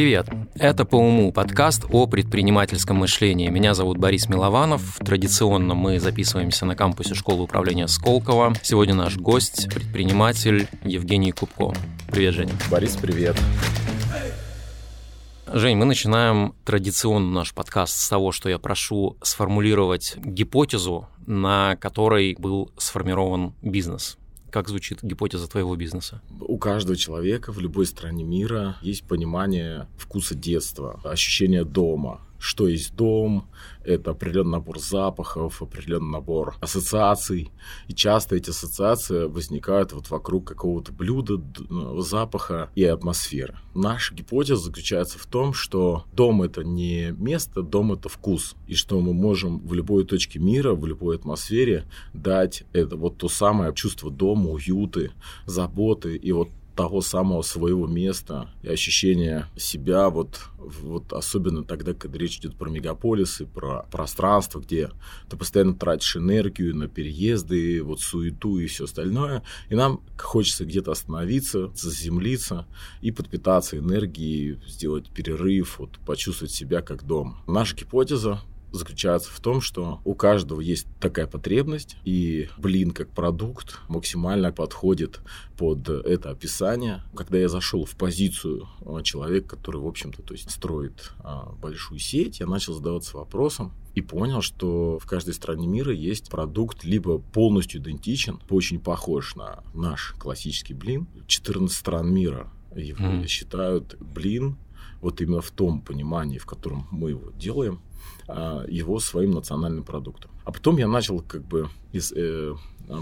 Привет! Это «По уму» подкаст о предпринимательском мышлении. Меня зовут Борис Милованов. Традиционно мы записываемся на кампусе школы управления Сколково. Сегодня наш гость – предприниматель Евгений Кубко. Привет, Женя. Борис, привет. Жень, мы начинаем традиционно наш подкаст с того, что я прошу сформулировать гипотезу, на которой был сформирован бизнес. Как звучит гипотеза твоего бизнеса? У каждого человека в любой стране мира есть понимание вкуса детства, ощущение дома, что есть дом, это определенный набор запахов, определенный набор ассоциаций. И часто эти ассоциации возникают вот вокруг какого-то блюда, ну, запаха и атмосферы. Наша гипотеза заключается в том, что дом это не место, дом это вкус. И что мы можем в любой точке мира, в любой атмосфере дать это вот то самое чувство дома, уюты, заботы и вот того самого своего места и ощущения себя, вот, вот особенно тогда, когда речь идет про мегаполисы, про пространство, где ты постоянно тратишь энергию на переезды, вот суету и все остальное. И нам хочется где-то остановиться, заземлиться и подпитаться энергией, сделать перерыв, вот, почувствовать себя как дом. Наша гипотеза заключается в том, что у каждого есть такая потребность, и блин как продукт максимально подходит под это описание. Когда я зашел в позицию а, человека, который, в общем-то, то есть строит а, большую сеть, я начал задаваться вопросом, и понял, что в каждой стране мира есть продукт либо полностью идентичен, очень похож на наш классический блин. 14 стран мира его mm. считают блин вот именно в том понимании, в котором мы его делаем, его своим национальным продуктом. А потом я начал как бы из, э,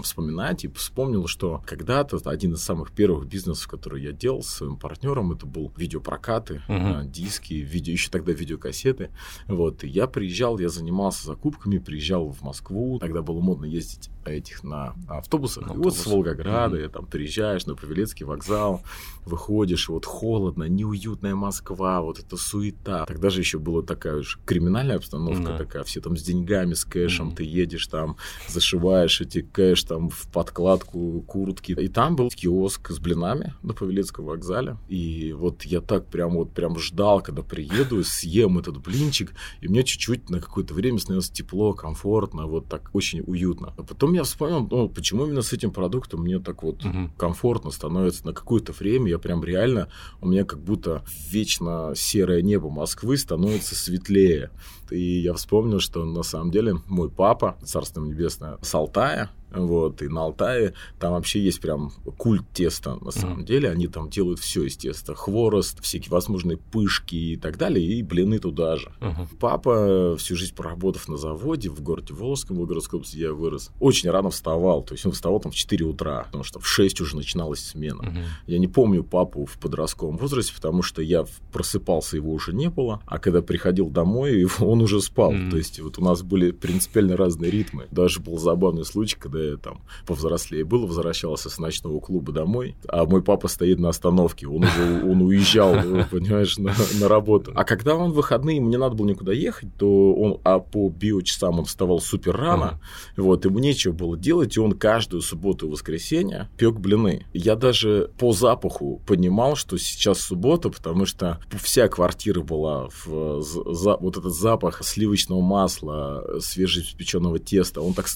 вспоминать и вспомнил, что когда-то один из самых первых бизнесов, который я делал с своим партнером, это был видеопрокаты, uh-huh. диски, видео, еще тогда видеокассеты. Вот, и я приезжал, я занимался закупками, приезжал в Москву, тогда было модно ездить этих на автобусах. На вот с Волгограда, mm-hmm. там приезжаешь на Павелецкий вокзал, выходишь, вот холодно, неуютная Москва, вот эта суета. Тогда же еще была такая уж криминальная обстановка, mm-hmm. такая, все там с деньгами, с кэшем, mm-hmm. ты едешь там, зашиваешь эти кэш там в подкладку куртки. И там был киоск с блинами на Павелецком вокзале. И вот я так прям вот прям ждал, когда приеду, съем этот блинчик, и мне чуть-чуть на какое-то время становилось тепло, комфортно, вот так очень уютно. А потом я вспомнил, ну, почему именно с этим продуктом мне так вот угу. комфортно становится на какое-то время. Я прям реально, у меня как будто вечно серое небо Москвы становится светлее. И я вспомнил, что на самом деле мой папа, царство небесное, с Алтая, вот, и на Алтае там вообще есть прям культ теста, на самом mm-hmm. деле. Они там делают все из теста. Хворост, всякие возможные пышки и так далее, и блины туда же. Mm-hmm. Папа, всю жизнь проработав на заводе в городе Волжском, в Волгоградской области, я вырос, очень рано вставал. То есть он вставал там в 4 утра, потому что в 6 уже начиналась смена. Mm-hmm. Я не помню папу в подростковом возрасте, потому что я просыпался, его уже не было, а когда приходил домой, он уже спал. Mm-hmm. То есть вот у нас были принципиально разные ритмы. Даже был забавный случай, когда когда я там повзрослее был, возвращался с ночного клуба домой, а мой папа стоит на остановке, он уже он уезжал, понимаешь, на, на работу. А когда он в выходные, мне надо было никуда ехать, то он, а по биочасам он вставал супер рано, uh-huh. вот, ему нечего было делать, и он каждую субботу и воскресенье пек блины. Я даже по запаху понимал, что сейчас суббота, потому что вся квартира была в за, вот этот запах сливочного масла, свежеиспеченного теста. Он так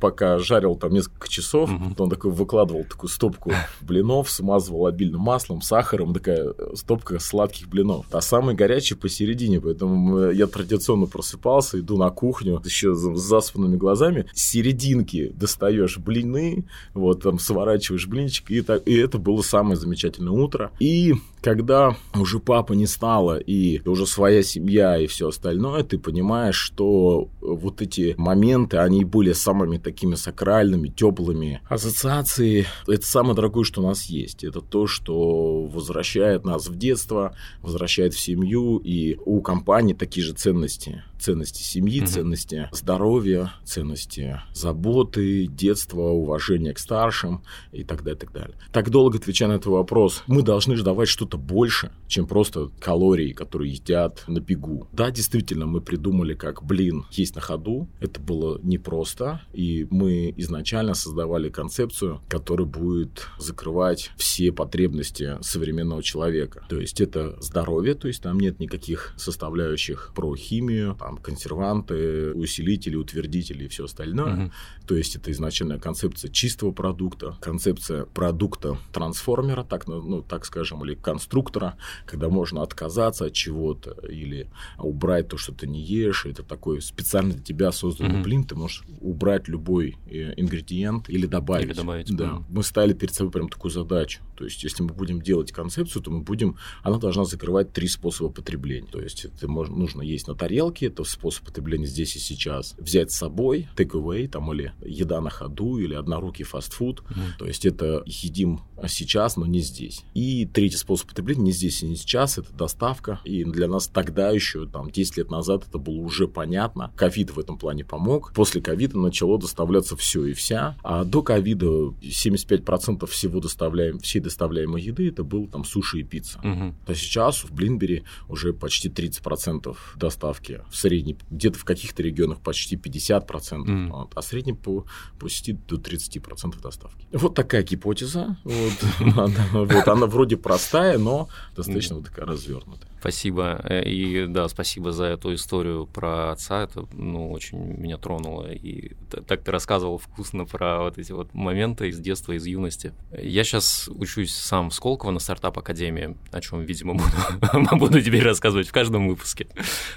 пока жарил жарил там несколько часов, угу. он такой выкладывал такую стопку блинов, смазывал обильным маслом, сахаром, такая стопка сладких блинов. А самый горячий посередине, поэтому я традиционно просыпался, иду на кухню, еще с заспанными глазами, с серединки достаешь блины, вот там сворачиваешь блинчик, и, так, и это было самое замечательное утро. И когда уже папа не стало, и уже своя семья и все остальное, ты понимаешь, что вот эти моменты, они были самыми такими сакральными, теплыми. Ассоциации — это самое дорогое, что у нас есть. Это то, что возвращает нас в детство, возвращает в семью, и у компании такие же ценности. Ценности семьи, угу. ценности здоровья, ценности заботы, детства, уважения к старшим и так далее, и так далее. Так долго отвечая на этот вопрос, мы должны же давать что-то что-то больше, чем просто калории, которые едят на бегу. Да, действительно, мы придумали, как, блин, есть на ходу. Это было непросто, и мы изначально создавали концепцию, которая будет закрывать все потребности современного человека. То есть это здоровье, то есть там нет никаких составляющих про химию, там консерванты, усилители, утвердители и все остальное. Угу. То есть это изначальная концепция чистого продукта, концепция продукта трансформера, так, ну, так скажем, или конструктора, когда можно отказаться от чего-то или убрать то, что ты не ешь. Это такой специально для тебя созданный mm-hmm. блин, ты можешь убрать любой э, ингредиент или добавить. Или добавить. Да. Mm-hmm. Мы ставили перед собой прям такую задачу. То есть, если мы будем делать концепцию, то мы будем, она должна закрывать три способа потребления. То есть, это можно, нужно есть на тарелке, это способ потребления здесь и сейчас. Взять с собой, take away, там, или еда на ходу, или однорукий фастфуд. Mm-hmm. То есть, это едим сейчас, но не здесь. И третий способ потребления не здесь и не сейчас, это доставка. И для нас тогда еще, там, 10 лет назад это было уже понятно. Ковид в этом плане помог. После ковида начало доставляться все и вся. А до ковида 75% всего доставляем, всей доставляемой еды это был там суши и пицца. Угу. То сейчас в Блинбери уже почти 30% доставки. В среднем, где-то в каких-то регионах почти 50%. Угу. Вот, а средний по, по сети до 30% доставки. Вот такая гипотеза. Вот, она, вот, она вроде простая, но да стоиш много така развернат. Спасибо. Э, и да, спасибо за эту историю про отца. Это ну, очень меня тронуло. И так ты рассказывал вкусно про вот эти вот моменты из детства, из юности. Я сейчас учусь сам в Сколково на стартап-академии, о чем, видимо, буду, буду теперь рассказывать в каждом выпуске.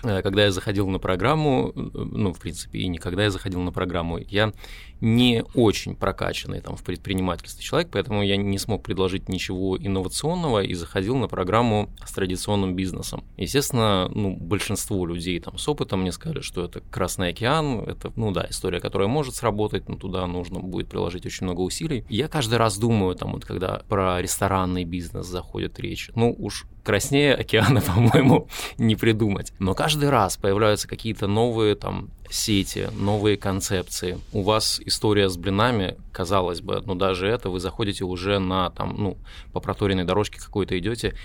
Э, когда я заходил на программу, ну, в принципе, и не когда я заходил на программу, я не очень прокачанный там в предпринимательстве человек, поэтому я не смог предложить ничего инновационного и заходил на программу с традиционным бизнесом. Естественно, ну, большинство людей там с опытом мне сказали, что это Красный океан, это, ну да, история, которая может сработать, но туда нужно будет приложить очень много усилий. Я каждый раз думаю, там вот когда про ресторанный бизнес заходит речь, ну уж краснее океана, по-моему, не придумать. Но каждый раз появляются какие-то новые там сети, новые концепции. У вас история с блинами, казалось бы, но даже это вы заходите уже на там, ну, по проторенной дорожке какой-то идете,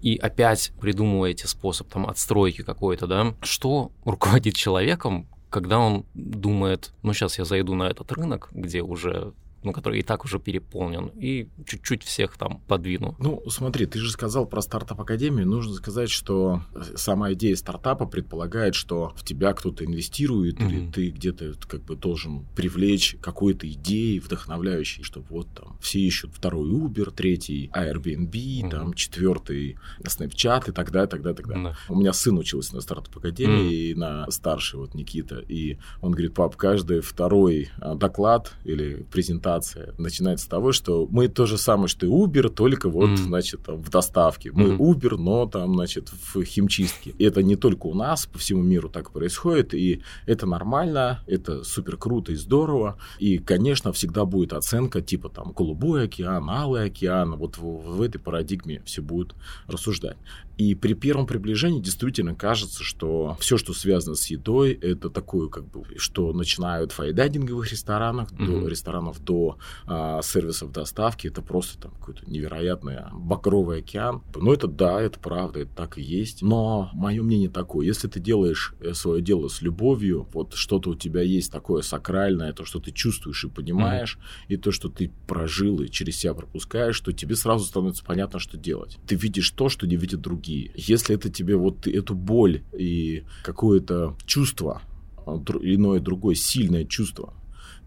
и опять придумываете способ там отстройки какой-то, да. Что руководит человеком, когда он думает, ну сейчас я зайду на этот рынок, где уже ну, который и так уже переполнен, и чуть-чуть всех там подвину. Ну, смотри, ты же сказал про стартап-академию. Нужно сказать, что сама идея стартапа предполагает, что в тебя кто-то инвестирует, mm-hmm. или ты где-то как бы должен привлечь какой-то идеей вдохновляющей, чтобы вот там все ищут второй Uber, третий Airbnb, mm-hmm. там четвертый Snapchat и так далее, так далее, так далее. Mm-hmm. У меня сын учился на стартап-академии, mm-hmm. на старший вот Никита, и он говорит, пап, каждый второй а, доклад или презентация презентация начинается с того, что мы то же самое, что и Uber, только вот, mm. значит, там, в доставке. Мы mm. Uber, но там, значит, в химчистке. Это не только у нас, по всему миру так происходит, и это нормально, это супер круто и здорово. И, конечно, всегда будет оценка типа там голубой океан, алый океан. Вот в, в этой парадигме все будут рассуждать. И при первом приближении действительно кажется, что все, что связано с едой, это такое, как бы, что начинают в файдайдинговых ресторанах, mm-hmm. до ресторанов до а, сервисов доставки, это просто там какой-то невероятный багровый океан. Но это да, это правда, это так и есть. Но мое мнение такое, если ты делаешь э, свое дело с любовью, вот что-то у тебя есть такое сакральное, то, что ты чувствуешь и понимаешь, mm-hmm. и то, что ты прожил и через себя пропускаешь, то тебе сразу становится понятно, что делать. Ты видишь то, что не видят другие другие. Если это тебе вот эту боль и какое-то чувство, а, иное другое сильное чувство,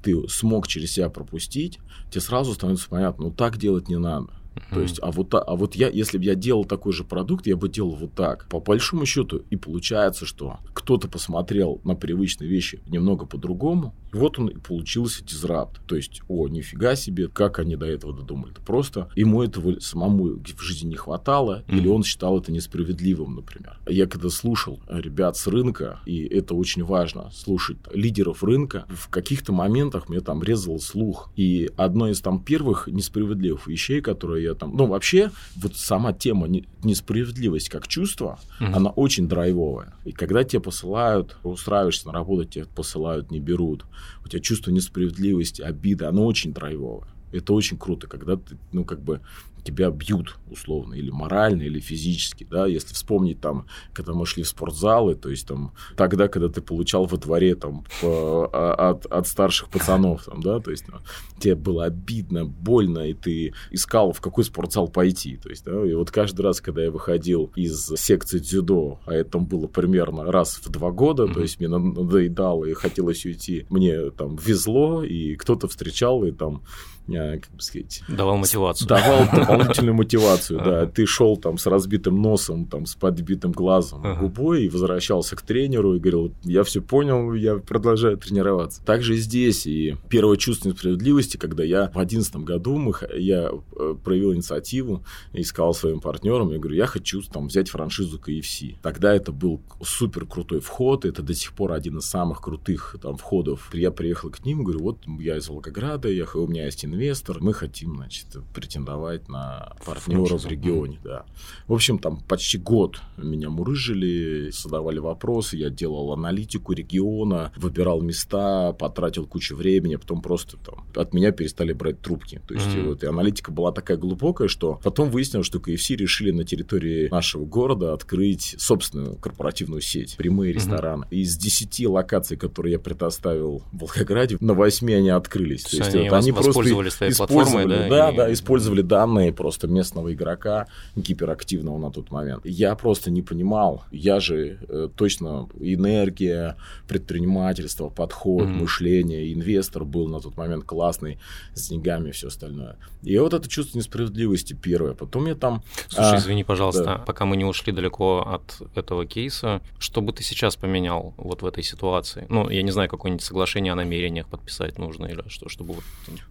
ты смог через себя пропустить, тебе сразу становится понятно, ну так делать не надо. Mm-hmm. То есть, а вот, а вот я, если бы я делал такой же продукт, я бы делал вот так. По большому счету, и получается, что кто-то посмотрел на привычные вещи немного по-другому, и вот он и получился дизрапт. То есть, о, нифига себе, как они до этого додумали. Это просто ему этого самому в жизни не хватало, mm-hmm. или он считал это несправедливым, например. Я когда слушал ребят с рынка, и это очень важно, слушать лидеров рынка, в каких-то моментах мне там резал слух. И одно из там первых несправедливых вещей, которые я там... Ну, вообще, вот сама тема несправедливость как чувство, mm-hmm. она очень драйвовая. И когда тебе посылают, устраиваешься на работу, тебе посылают, не берут, у тебя чувство несправедливости, обиды, оно очень драйвовое. Это очень круто, когда ты, ну, как бы, тебя бьют условно, или морально, или физически, да, если вспомнить там, когда мы шли в спортзалы, то есть там тогда, когда ты получал во дворе там по, а, от, от старших пацанов, там, да, то есть ну, тебе было обидно, больно, и ты искал, в какой спортзал пойти, то есть, да, и вот каждый раз, когда я выходил из секции дзюдо, а это было примерно раз в два года, mm-hmm. то есть мне надоедало и хотелось уйти, мне там везло, и кто-то встречал, и там Э, как бы сказать... Давал мотивацию. Давал дополнительную мотивацию, да. Ты шел там с разбитым носом, там с подбитым глазом, губой и возвращался к тренеру и говорил, я все понял, я продолжаю тренироваться. Также здесь. И первое чувство несправедливости, когда я в одиннадцатом году мы, я э, проявил инициативу и сказал своим партнерам, я говорю, я хочу там взять франшизу KFC. Тогда это был супер крутой вход, это до сих пор один из самых крутых там входов. Я приехал к ним, говорю, вот я из Волгограда, я, у меня есть инвестор, мы хотим, значит, претендовать на партнера в регионе, да. В общем, там почти год меня мурыжили, задавали вопросы, я делал аналитику региона, выбирал места, потратил кучу времени, потом просто там от меня перестали брать трубки. То есть, mm-hmm. вот, и аналитика была такая глубокая, что потом выяснилось, что KFC решили на территории нашего города открыть собственную корпоративную сеть, прямые рестораны. Mm-hmm. Из 10 локаций, которые я предоставил в Волгограде, на 8 они открылись. То есть, они, вот, они просто использовали да? Да, и... да, использовали данные просто местного игрока, гиперактивного на тот момент. Я просто не понимал, я же э, точно энергия, предпринимательство, подход, mm-hmm. мышление, инвестор был на тот момент классный, с деньгами и все остальное. И вот это чувство несправедливости первое. Потом я там... Слушай, а, извини, пожалуйста, да. пока мы не ушли далеко от этого кейса, что бы ты сейчас поменял вот в этой ситуации? Ну, я не знаю, какое-нибудь соглашение о намерениях подписать нужно или что, чтобы...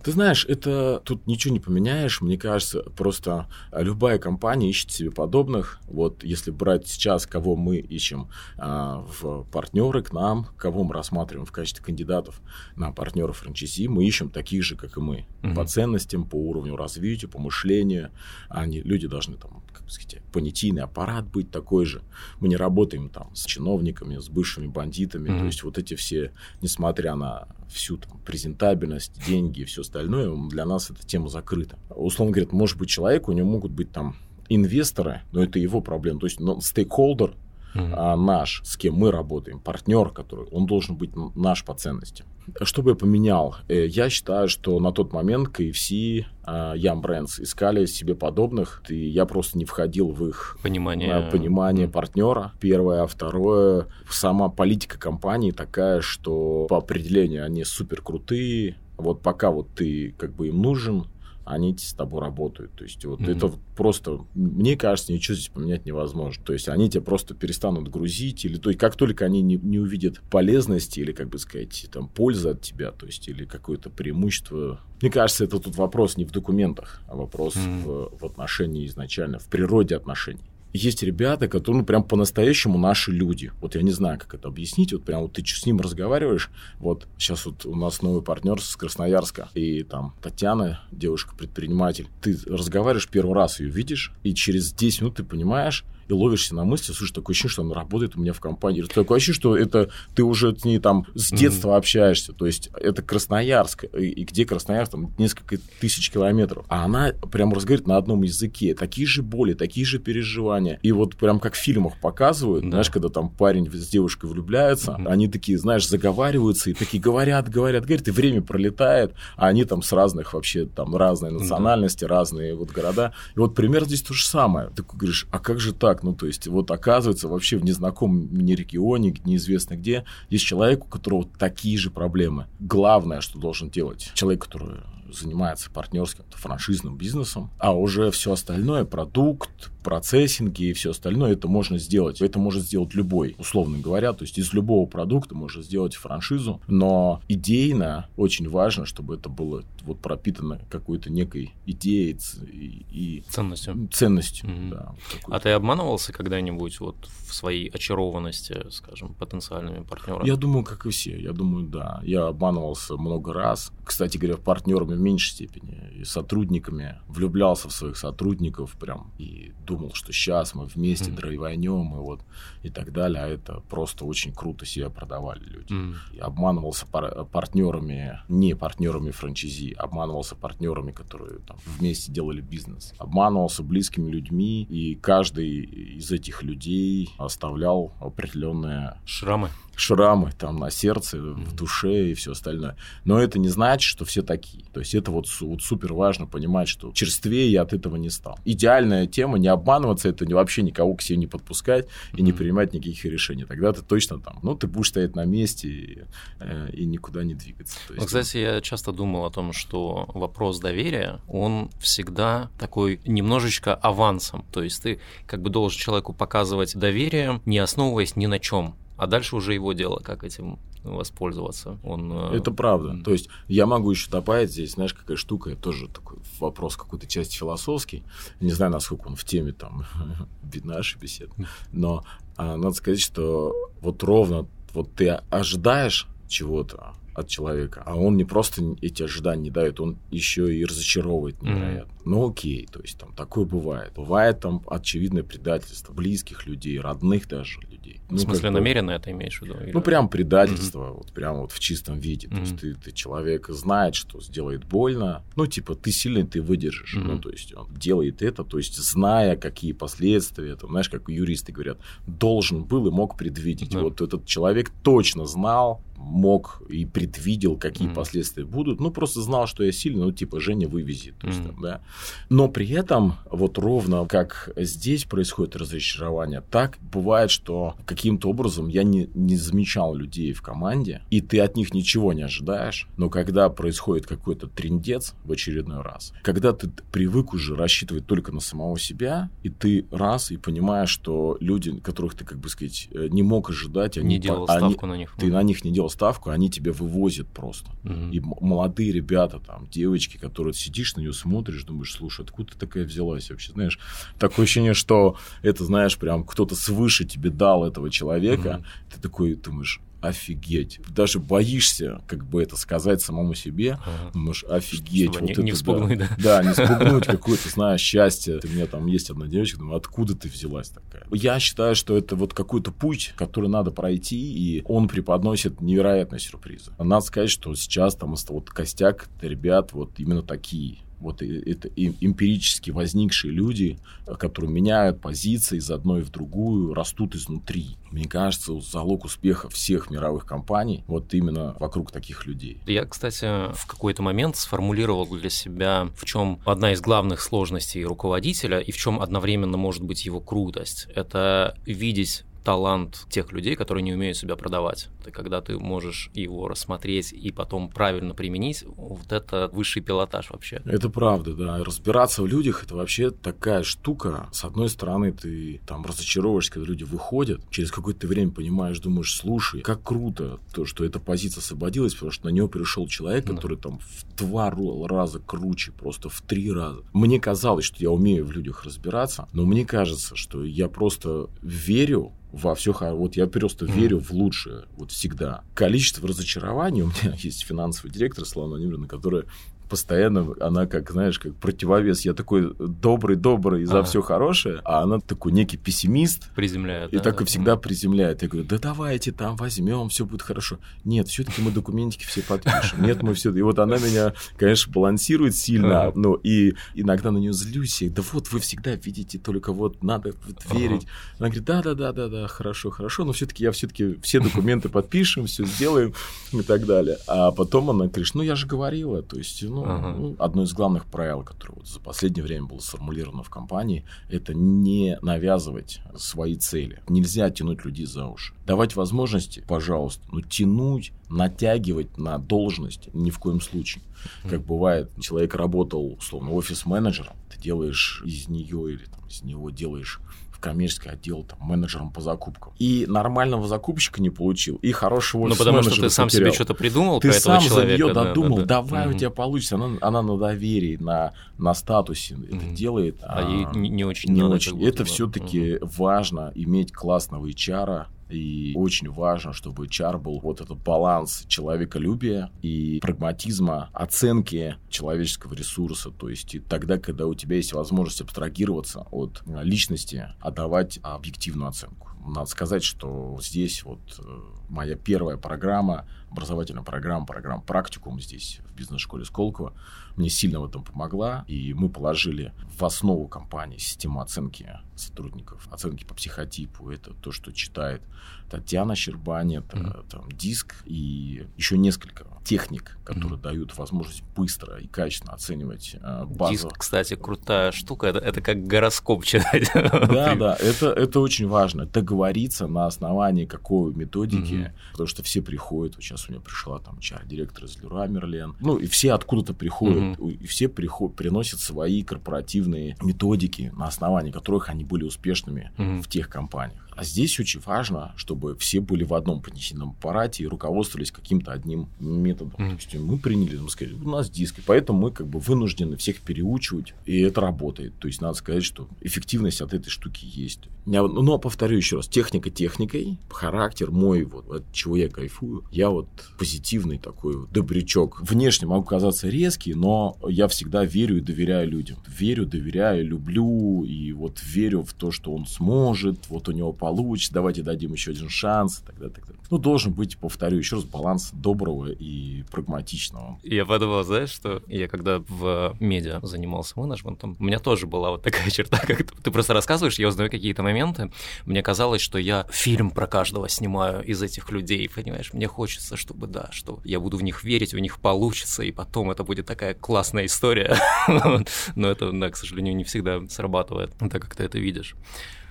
Ты знаешь, это тут ничего не поменяешь. Мне кажется, просто любая компания ищет себе подобных. Вот если брать сейчас, кого мы ищем а, в партнеры к нам, кого мы рассматриваем в качестве кандидатов на партнеров франчайзи, мы ищем таких же, как и мы. Угу. По ценностям, по уровню развития, по мышлению. Они, люди должны там, как сказать, понятийный аппарат быть такой же. Мы не работаем там с чиновниками, с бывшими бандитами. Угу. То есть вот эти все, несмотря на всю там, презентабельность, деньги и все остальное, для нас эта тема закрыта. Условно говоря, может быть человек, у него могут быть там инвесторы, но это его проблема. То есть стейкхолдер а, наш, с кем мы работаем, партнер, который, он должен быть наш по ценностям. Что бы я поменял? Э, я считаю, что на тот момент KFC, Yum Brands искали себе подобных, и я просто не входил в их понимание, понимание партнера. Первое, а второе, сама политика компании такая, что по определению они супер крутые, вот пока вот ты как бы им нужен, они с тобой работают. То есть вот mm-hmm. это просто, мне кажется, ничего здесь поменять невозможно. То есть они тебя просто перестанут грузить, или то есть как только они не, не увидят полезности или, как бы сказать, там, пользы от тебя, то есть или какое-то преимущество. Мне кажется, это тут вопрос не в документах, а вопрос mm-hmm. в, в отношении изначально, в природе отношений есть ребята, которые ну, прям по-настоящему наши люди. Вот я не знаю, как это объяснить. Вот прям вот ты с ним разговариваешь. Вот сейчас вот у нас новый партнер с Красноярска. И там Татьяна, девушка-предприниматель. Ты разговариваешь первый раз, ее видишь, и через 10 минут ты понимаешь, и ловишься на мысли, слушай, такое ощущение, что она работает у меня в компании. Такое ощущение, что это ты уже с ней там с детства mm-hmm. общаешься. То есть это Красноярск, и, где Красноярск, там несколько тысяч километров. А она прям разговаривает на одном языке. Такие же боли, такие же переживания. И вот прям как в фильмах показывают, да. знаешь, когда там парень с девушкой влюбляются, mm-hmm. они такие, знаешь, заговариваются и такие говорят, говорят, говорят, и время пролетает, а они там с разных вообще, там разные национальности, mm-hmm. разные вот города. И вот пример здесь то же самое. Ты говоришь, а как же так? Ну, то есть, вот оказывается, вообще в незнакомом мне регионе, неизвестно где, есть человек, у которого такие же проблемы. Главное, что должен делать человек, который занимается партнерским франшизным бизнесом, а уже все остальное, продукт, процессинги и все остальное, это можно сделать. Это может сделать любой, условно говоря. То есть из любого продукта можно сделать франшизу, но идейно очень важно, чтобы это было вот пропитано какой-то некой идеей и, и ценностью. Ценностью, mm-hmm. да. А ты обманывался когда-нибудь вот в своей очарованности, скажем, потенциальными партнерами? Я думаю, как и все. Я думаю, да. Я обманывался много раз. Кстати говоря, партнерами меньшей степени. И сотрудниками влюблялся в своих сотрудников прям и думал, что сейчас мы вместе mm-hmm. драйванем и вот и так далее. А это просто очень круто себя продавали люди. Mm-hmm. И обманывался пар- партнерами, не партнерами франчайзи, обманывался партнерами, которые там вместе делали бизнес. Обманывался близкими людьми, и каждый из этих людей оставлял определенные шрамы шрамы там на сердце, в душе и все остальное. Но это не значит, что все такие. То есть это вот, вот супер важно понимать, что черствее я от этого не стал. Идеальная тема, не обманываться, это вообще никого к себе не подпускать и не принимать никаких решений. Тогда ты точно там, ну, ты будешь стоять на месте и, э, и никуда не двигаться. То есть, Кстати, я часто думал о том, что вопрос доверия, он всегда такой немножечко авансом. То есть ты как бы должен человеку показывать доверие, не основываясь ни на чем а дальше уже его дело, как этим воспользоваться. Он, э, Это правда. То есть я могу еще добавить здесь, знаешь, какая штука, тоже такой вопрос какой-то части философский. Не знаю, насколько он в теме там нашей беседы, но а, надо сказать, что вот ровно вот ты ожидаешь чего-то, от человека. А он не просто эти ожидания не дает, он еще и разочаровывает невероятно. Mm-hmm. Ну окей, то есть там такое бывает. Бывает там очевидное предательство близких людей, родных даже людей. В ну, смысле, намеренно это имеешь в виду? Или... Ну, прям предательство, mm-hmm. вот прям вот в чистом виде. Mm-hmm. То есть ты, ты человек знает, что сделает больно. Ну, типа, ты сильный, ты выдержишь. Mm-hmm. Ну, то есть он делает это, то есть зная, какие последствия, там, знаешь, как юристы говорят, должен был и мог предвидеть. Mm-hmm. Вот этот человек точно знал, мог и предвидел, какие mm-hmm. последствия будут. Ну, просто знал, что я сильный, ну, типа, Женя вывези. То есть, mm-hmm. там, да. Но при этом, вот ровно как здесь происходит разочарование, так бывает, что каким-то образом я не, не замечал людей в команде, и ты от них ничего не ожидаешь, но когда происходит какой-то трендец в очередной раз, когда ты привык уже рассчитывать только на самого себя, и ты раз и понимаешь, что люди, которых ты, как бы сказать, э, не мог ожидать, они... Не делал по, ставку на них. Ты на них не делал ставку, они тебя вывозят просто. Угу. И молодые ребята, там, девочки, которые сидишь на нее смотришь, думаешь, слушай, откуда ты такая взялась вообще, знаешь? Такое ощущение, что это, знаешь, прям кто-то свыше тебе дал этого человека, угу. ты такой думаешь, офигеть. Даже боишься, как бы это сказать самому себе. Ага. Думаешь, офигеть. Чтобы вот не, это, не вспугнуть, да. Да, не спугнуть какое-то, знаешь, счастье. У меня там есть одна девочка, думаю, откуда ты взялась такая? Я считаю, что это вот какой-то путь, который надо пройти, и он преподносит невероятные сюрпризы. Надо сказать, что сейчас там вот костяк ребят вот именно такие вот это эмпирически возникшие люди, которые меняют позиции из одной в другую, растут изнутри. Мне кажется, залог успеха всех мировых компаний вот именно вокруг таких людей. Я, кстати, в какой-то момент сформулировал для себя, в чем одна из главных сложностей руководителя и в чем одновременно может быть его крутость. Это видеть талант тех людей, которые не умеют себя продавать. Это когда ты можешь его рассмотреть и потом правильно применить, вот это высший пилотаж вообще. Это правда, да. Разбираться в людях это вообще такая штука. С одной стороны, ты там разочаровываешься, когда люди выходят, через какое-то время понимаешь, думаешь, слушай, как круто то, что эта позиция освободилась, потому что на нее пришел человек, да. который там в два раза круче, просто в три раза. Мне казалось, что я умею в людях разбираться, но мне кажется, что я просто верю во все Вот я просто mm. верю в лучшее, вот всегда. Количество разочарований, у меня есть финансовый директор Слава Владимировна, которая постоянно она как, знаешь, как противовес. Я такой добрый-добрый за ага. все хорошее, а она такой некий пессимист. Приземляет. И да, так да, и всегда да. приземляет. Я говорю, да давайте там возьмем, все будет хорошо. Нет, все-таки мы документики все подпишем. Нет, мы все. И вот она меня, конечно, балансирует сильно, ага. но и иногда на нее злюсь. И, да вот вы всегда видите только вот надо вот верить. Ага. Она говорит, да, да, да, да, да, хорошо, хорошо, но все-таки я все-таки все документы подпишем, все сделаем и так далее. А потом она говорит, ну я же говорила, то есть, ну, ну, ага. ну, одно из главных правил, которое вот за последнее время было сформулировано в компании, это не навязывать свои цели. Нельзя тянуть людей за уши. Давать возможности, пожалуйста, но тянуть, натягивать на должность ни в коем случае. Как бывает, человек работал, условно, офис-менеджером, ты делаешь из нее или там, из него делаешь коммерческий отдел, там, менеджером по закупкам. И нормального закупщика не получил, и хорошего Ну, потому что ты сам потерял. себе что-то придумал ты про этого человека. Ты сам ее додумал, да, да. давай угу. у тебя получится. Она, она на доверии, на, на статусе это делает. А, а ей не, не очень не очень. Это все-таки угу. важно, иметь классного HR, И очень важно, чтобы HR был вот этот баланс человеколюбия и прагматизма, оценки человеческого ресурса. То есть тогда, когда у тебя есть возможность абстрагироваться от личности, отдавать объективную оценку. Надо сказать, что здесь вот э, моя первая программа, образовательная программа, программа практикум здесь в бизнес-школе Сколково, мне сильно в этом помогла, и мы положили в основу компании систему оценки сотрудников, оценки по психотипу, это то, что читает Татьяна Щербань, это mm-hmm. там диск и еще несколько техник, которые mm-hmm. дают возможность быстро и качественно оценивать э, базу. Диск, кстати, крутая штука, это, это как гороскоп читать. Да, да, это, это очень важно. Договориться на основании какой методики, mm-hmm. потому что все приходят, вот сейчас у меня пришла там HR-директор из Леруа Мерлен, ну и все откуда-то приходят, mm-hmm. И все приход, приносят свои корпоративные методики, на основании которых они были успешными mm-hmm. в тех компаниях. А здесь очень важно, чтобы все были в одном понятийном аппарате и руководствовались каким-то одним методом. Mm-hmm. То есть мы приняли, мы сказали, у нас диски, поэтому мы как бы вынуждены всех переучивать, и это работает. То есть надо сказать, что эффективность от этой штуки есть. Ну, а повторю еще раз, техника техникой, характер мой, вот от чего я кайфую, я вот позитивный такой добрячок. Внешне могу казаться резкий, но я всегда верю и доверяю людям. Верю, доверяю, люблю, и вот верю в то, что он сможет, вот у него получится получится, давайте дадим еще один шанс, тогда, тогда. Ну, должен быть, повторю еще раз, баланс доброго и прагматичного. Я подумал, знаешь, что я когда в медиа занимался менеджментом, у меня тоже была вот такая черта, как ты просто рассказываешь, я узнаю какие-то моменты, мне казалось, что я фильм про каждого снимаю из этих людей, понимаешь, мне хочется, чтобы, да, что я буду в них верить, у них получится, и потом это будет такая классная история, но это, к сожалению, не всегда срабатывает, так как ты это видишь.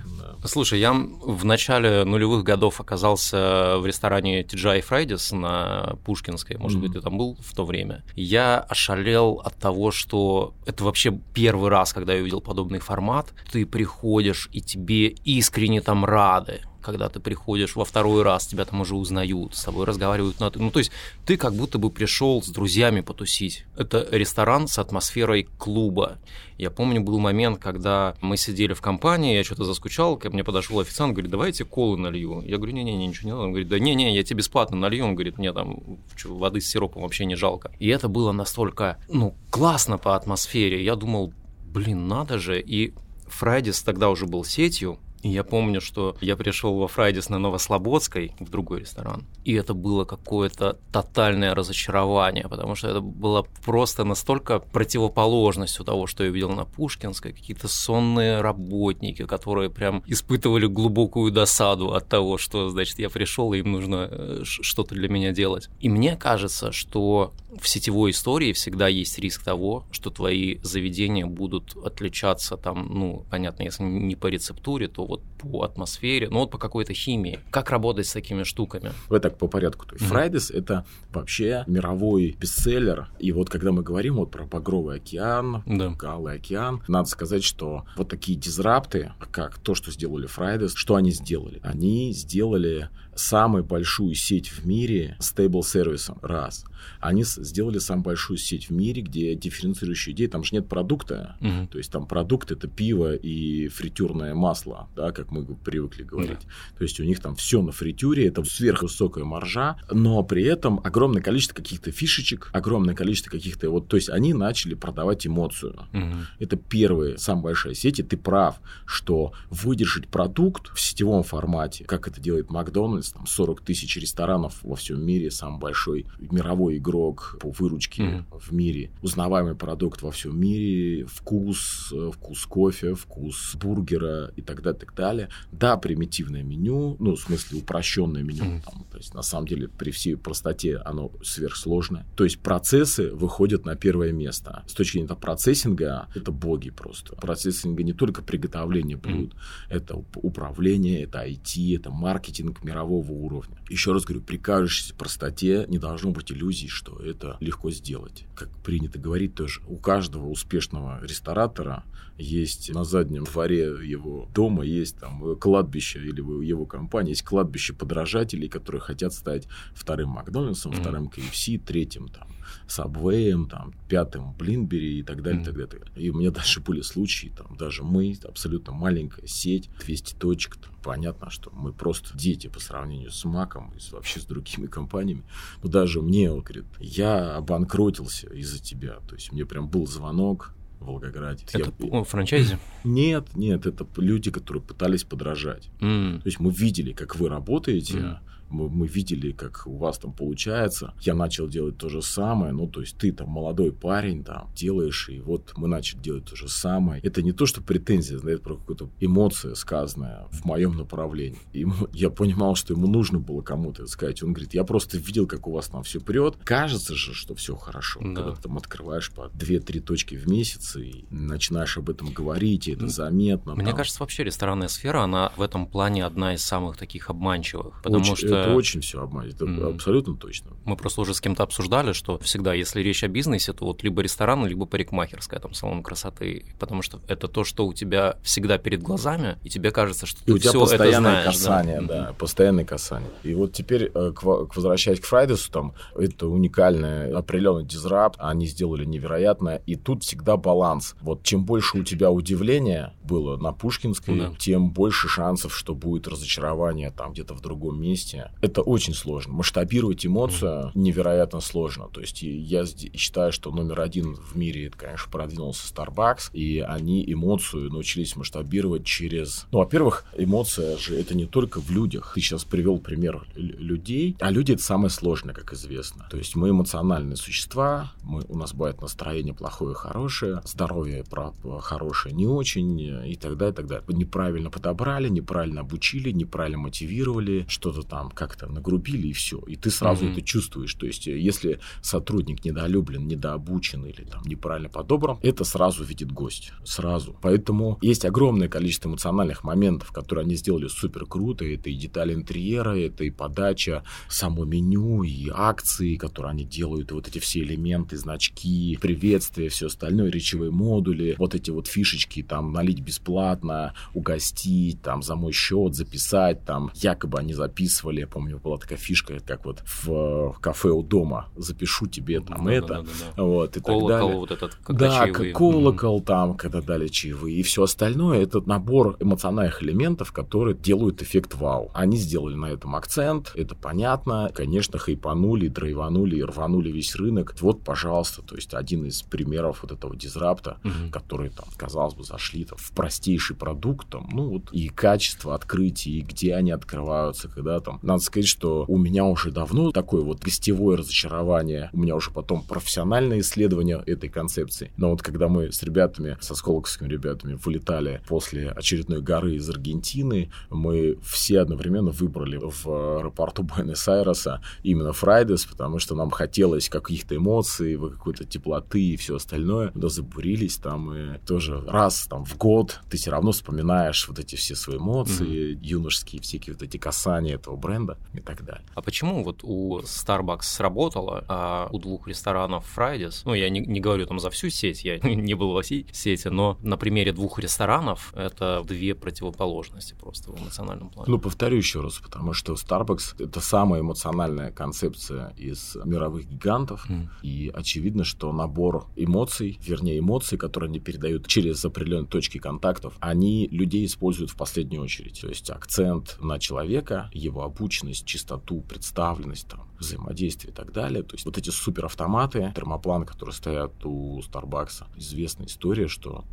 Да. Слушай, я в начале нулевых годов оказался в ресторане TGI Fridays на Пушкинской, может mm-hmm. быть, ты там был в то время. Я ошалел от того, что это вообще первый раз, когда я увидел подобный формат. Ты приходишь, и тебе искренне там рады когда ты приходишь во второй раз, тебя там уже узнают, с тобой разговаривают на Ну, то есть ты как будто бы пришел с друзьями потусить. Это ресторан с атмосферой клуба. Я помню, был момент, когда мы сидели в компании, я что-то заскучал, ко мне подошел официант, говорит, давайте колы налью. Я говорю, не-не, ничего не надо. Он говорит, да не-не, я тебе бесплатно налью. Он говорит, мне там воды с сиропом вообще не жалко. И это было настолько, ну, классно по атмосфере. Я думал, блин, надо же. И Фрайдис тогда уже был сетью, и я помню, что я пришел во Фрайдис на Новослободской в другой ресторан, и это было какое-то тотальное разочарование, потому что это было просто настолько противоположностью того, что я видел на Пушкинской, какие-то сонные работники, которые прям испытывали глубокую досаду от того, что, значит, я пришел, и им нужно э, что-то для меня делать. И мне кажется, что в сетевой истории всегда есть риск того, что твои заведения будут отличаться там, ну, понятно, если не по рецептуре, то вот по атмосфере, ну вот по какой-то химии. Как работать с такими штуками? Вы так по порядку. То есть mm-hmm. Fridays это вообще мировой бестселлер. И вот когда мы говорим вот про Багровый океан, да. Галый океан, надо сказать, что вот такие дизрапты, как то, что сделали Fridays, что они сделали? Они сделали самую большую сеть в мире стейбл сервисом. Раз. Они сделали самую большую сеть в мире, где дифференцирующая идея, там же нет продукта. Угу. То есть там продукт это пиво и фритюрное масло, да, как мы привыкли говорить. Да. То есть у них там все на фритюре, это сверхвысокая маржа, но при этом огромное количество каких-то фишечек, огромное количество каких-то вот, то есть они начали продавать эмоцию. Угу. Это первая, самая большая сеть, и ты прав, что выдержать продукт в сетевом формате, как это делает Макдональдс, там 40 тысяч ресторанов во всем мире, самый большой мировой игрок по выручке mm-hmm. в мире, узнаваемый продукт во всем мире, вкус, э, вкус кофе, вкус бургера и так далее, так далее. Да, примитивное меню, ну, в смысле упрощенное меню, mm-hmm. там, то есть на самом деле при всей простоте оно сверхсложное. То есть процессы выходят на первое место. С точки зрения процессинга, это боги просто. Процессинга не только приготовление блюд, mm-hmm. это управление, это IT, это маркетинг мирового уровня. Еще раз говорю, при кажущейся простоте не должно быть иллюзий, что это легко сделать. Как принято говорить тоже, у каждого успешного ресторатора есть на заднем дворе его дома есть там кладбище, или его компании есть кладбище подражателей, которые хотят стать вторым Макдональдсом, mm-hmm. вторым KFC, третьим там Сабвеем, там, пятым Блинбери и так далее, mm-hmm. так далее, так далее. И у меня даже были случаи, там, даже мы, абсолютно маленькая сеть, 200 точек, понятно, что мы просто дети по сравнению с Маком и вообще с другими компаниями. Но даже мне, он говорит, я обанкротился из-за тебя. То есть мне прям был звонок, в Волгограде. Это я... франчайзи? Нет, нет, это люди, которые пытались подражать. Mm. То есть мы видели, как вы работаете, mm мы, мы видели, как у вас там получается. Я начал делать то же самое. Ну, то есть ты там молодой парень, там, делаешь, и вот мы начали делать то же самое. Это не то, что претензия, это про какую-то эмоция, сказанная в моем направлении. И я понимал, что ему нужно было кому-то это сказать. Он говорит, я просто видел, как у вас там все прет. Кажется же, что все хорошо. Да. Когда ты там открываешь по 2-3 точки в месяц и начинаешь об этом говорить, и это заметно. Мне там. кажется, вообще ресторанная сфера, она в этом плане одна из самых таких обманчивых. Потому Очень, что это очень все обманет, это mm. абсолютно точно. Мы просто уже с кем-то обсуждали, что всегда, если речь о бизнесе, то вот либо ресторан, либо парикмахерская, там салон красоты, потому что это то, что у тебя всегда перед глазами, и тебе кажется, что ты и у тебя все постоянное это знаешь, касание, да, да mm-hmm. постоянное касание. И вот теперь, э, к, возвращаясь к Фрайдесу, там, это уникальный определенный дизрапт, они сделали невероятное, и тут всегда баланс. Вот чем больше у тебя удивления было на Пушкинской, mm-hmm. тем больше шансов, что будет разочарование там где-то в другом месте это очень сложно. Масштабировать эмоцию невероятно сложно. То есть я считаю, что номер один в мире, это, конечно, продвинулся Starbucks, и они эмоцию научились масштабировать через... Ну, во-первых, эмоция же это не только в людях. Ты сейчас привел пример людей, а люди это самое сложное, как известно. То есть мы эмоциональные существа, мы, у нас бывает настроение плохое, хорошее, здоровье про, хорошее, не очень, и так далее, и так далее. Неправильно подобрали, неправильно обучили, неправильно мотивировали, что-то там как-то нагрубили и все. И ты сразу mm-hmm. это чувствуешь. То есть, э, если сотрудник недолюблен, недообучен или там неправильно подобран, это сразу видит гость. Сразу. Поэтому есть огромное количество эмоциональных моментов, которые они сделали супер круто. Это и детали интерьера, это и подача, само меню, и акции, которые они делают, и вот эти все элементы, значки, приветствия, все остальное, речевые модули, вот эти вот фишечки, там, налить бесплатно, угостить, там, за мой счет записать, там, якобы они записывали, помню, была такая фишка, как вот в, в кафе у дома, запишу тебе там да, это, да, да, да. вот, и колокол, так далее. вот этот, когда да, чаевые. колокол mm-hmm. там, когда дали чаевые, и все остальное, это набор эмоциональных элементов, которые делают эффект вау. Они сделали на этом акцент, это понятно, конечно, хайпанули, драйванули и рванули весь рынок. Вот, пожалуйста, то есть один из примеров вот этого дизрапта, mm-hmm. который там, казалось бы, зашли там, в простейший продукт, там, ну вот и качество открытий, и где они открываются, когда там, надо сказать, что у меня уже давно такое вот гостевое разочарование, у меня уже потом профессиональное исследование этой концепции. Но вот когда мы с ребятами, со сколковскими ребятами вылетали после очередной горы из Аргентины, мы все одновременно выбрали в аэропорту Буэнос-Айреса именно Фрайдес, потому что нам хотелось каких-то эмоций, какой-то теплоты и все остальное. Да забурились там и тоже раз там в год ты все равно вспоминаешь вот эти все свои эмоции, mm-hmm. юношеские всякие вот эти касания этого бренда и так далее. А почему вот у Starbucks сработало, а у двух ресторанов Fridays, ну, я не, не говорю там за всю сеть, я не был во всей сети, но на примере двух ресторанов это две противоположности просто в эмоциональном плане. Ну, повторю еще раз, потому что Starbucks — это самая эмоциональная концепция из мировых гигантов, mm. и очевидно, что набор эмоций, вернее, эмоций, которые они передают через определенные точки контактов, они людей используют в последнюю очередь. То есть акцент на человека, его обученность, точность, чистоту, представленность, там, взаимодействие и так далее. То есть вот эти суперавтоматы, термопланы, которые стоят у Starbucks, известная история, что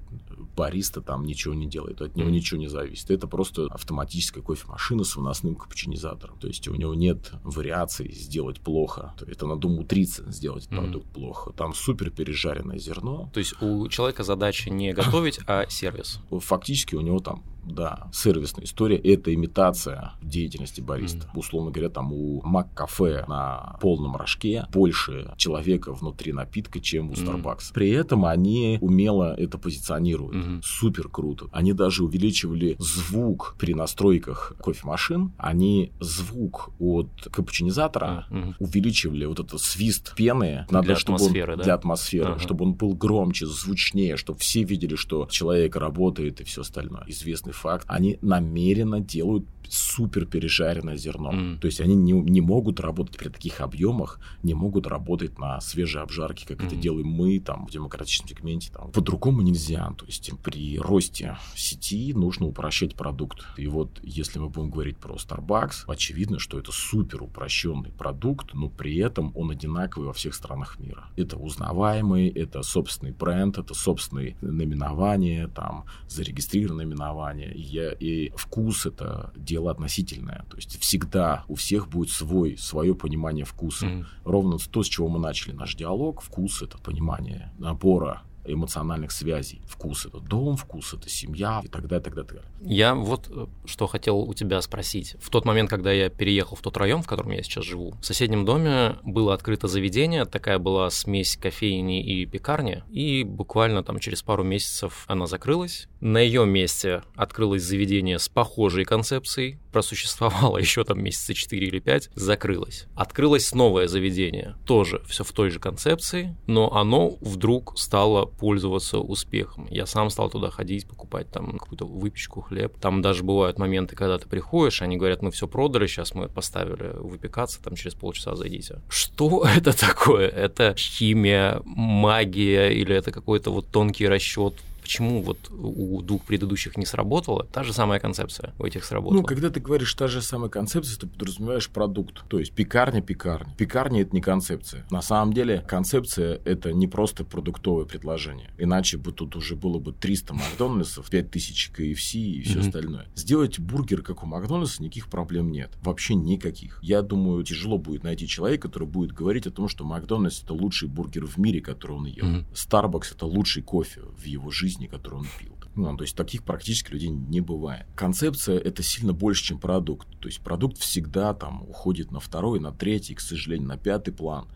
бариста там ничего не делает, от него ничего не зависит. Это просто автоматическая кофемашина с выносным капучинизатором. То есть у него нет вариаций сделать плохо. Это надо умудриться сделать mm-hmm. продукт плохо. Там супер пережаренное зерно. То есть у человека задача не готовить, а сервис. Фактически у него там да, сервисная история – это имитация деятельности бариста. Mm. Условно говоря, там у Мак-кафе на полном рожке больше человека внутри напитка, чем у Starbucks. Mm. При этом они умело это позиционируют. Mm-hmm. Супер круто. Они даже увеличивали звук при настройках кофемашин. Они звук от капучинизатора mm-hmm. увеличивали вот этот свист пены. Надо, для чтобы атмосферы, он, да? Для атмосферы, uh-huh. чтобы он был громче, звучнее, чтобы все видели, что человек работает и все остальное. Известный факт, они намеренно делают супер пережаренное зерно. Mm. То есть они не, не могут работать при таких объемах, не могут работать на свежей обжарке, как mm. это делаем мы там в демократичном сегменте. Там. По-другому нельзя. То есть при росте сети нужно упрощать продукт. И вот если мы будем говорить про Starbucks, очевидно, что это супер упрощенный продукт, но при этом он одинаковый во всех странах мира. Это узнаваемый, это собственный бренд, это собственные наименования, там зарегистрированное наименование. И, я, и вкус это дело дело относительное. То есть всегда у всех будет свой, свое понимание вкуса. Mm-hmm. Ровно то, с чего мы начали наш диалог, вкус это понимание набора эмоциональных связей. Вкус это дом, вкус это семья и так далее, так далее, так далее. Я вот э, что хотел у тебя спросить. В тот момент, когда я переехал в тот район, в котором я сейчас живу, в соседнем доме было открыто заведение, такая была смесь кофейни и пекарни, и буквально там через пару месяцев она закрылась. На ее месте открылось заведение с похожей концепцией, просуществовало еще там месяца 4 или 5, закрылось. Открылось новое заведение, тоже все в той же концепции, но оно вдруг стало пользоваться успехом. Я сам стал туда ходить, покупать там какую-то выпечку, хлеб. Там даже бывают моменты, когда ты приходишь, они говорят, мы все продали, сейчас мы поставили выпекаться, там через полчаса зайдите. Что это такое? Это химия, магия или это какой-то вот тонкий расчет Почему вот у двух предыдущих не сработало? Та же самая концепция у этих сработала. Ну, когда ты говоришь та же самая концепция, ты подразумеваешь продукт. То есть пекарня, пекарня. Пекарня – это не концепция. На самом деле концепция – это не просто продуктовое предложение. Иначе бы тут уже было бы 300 Макдональдсов, 5000 KFC и все mm-hmm. остальное. Сделать бургер, как у Макдональдса, никаких проблем нет. Вообще никаких. Я думаю, тяжело будет найти человека, который будет говорить о том, что Макдональдс – это лучший бургер в мире, который он ел. Starbucks – это лучший кофе в его жизни жизни, которую он пил. Ну, то есть таких практически людей не бывает. Концепция это сильно больше, чем продукт. То есть продукт всегда там уходит на второй, на третий, к сожалению, на пятый план.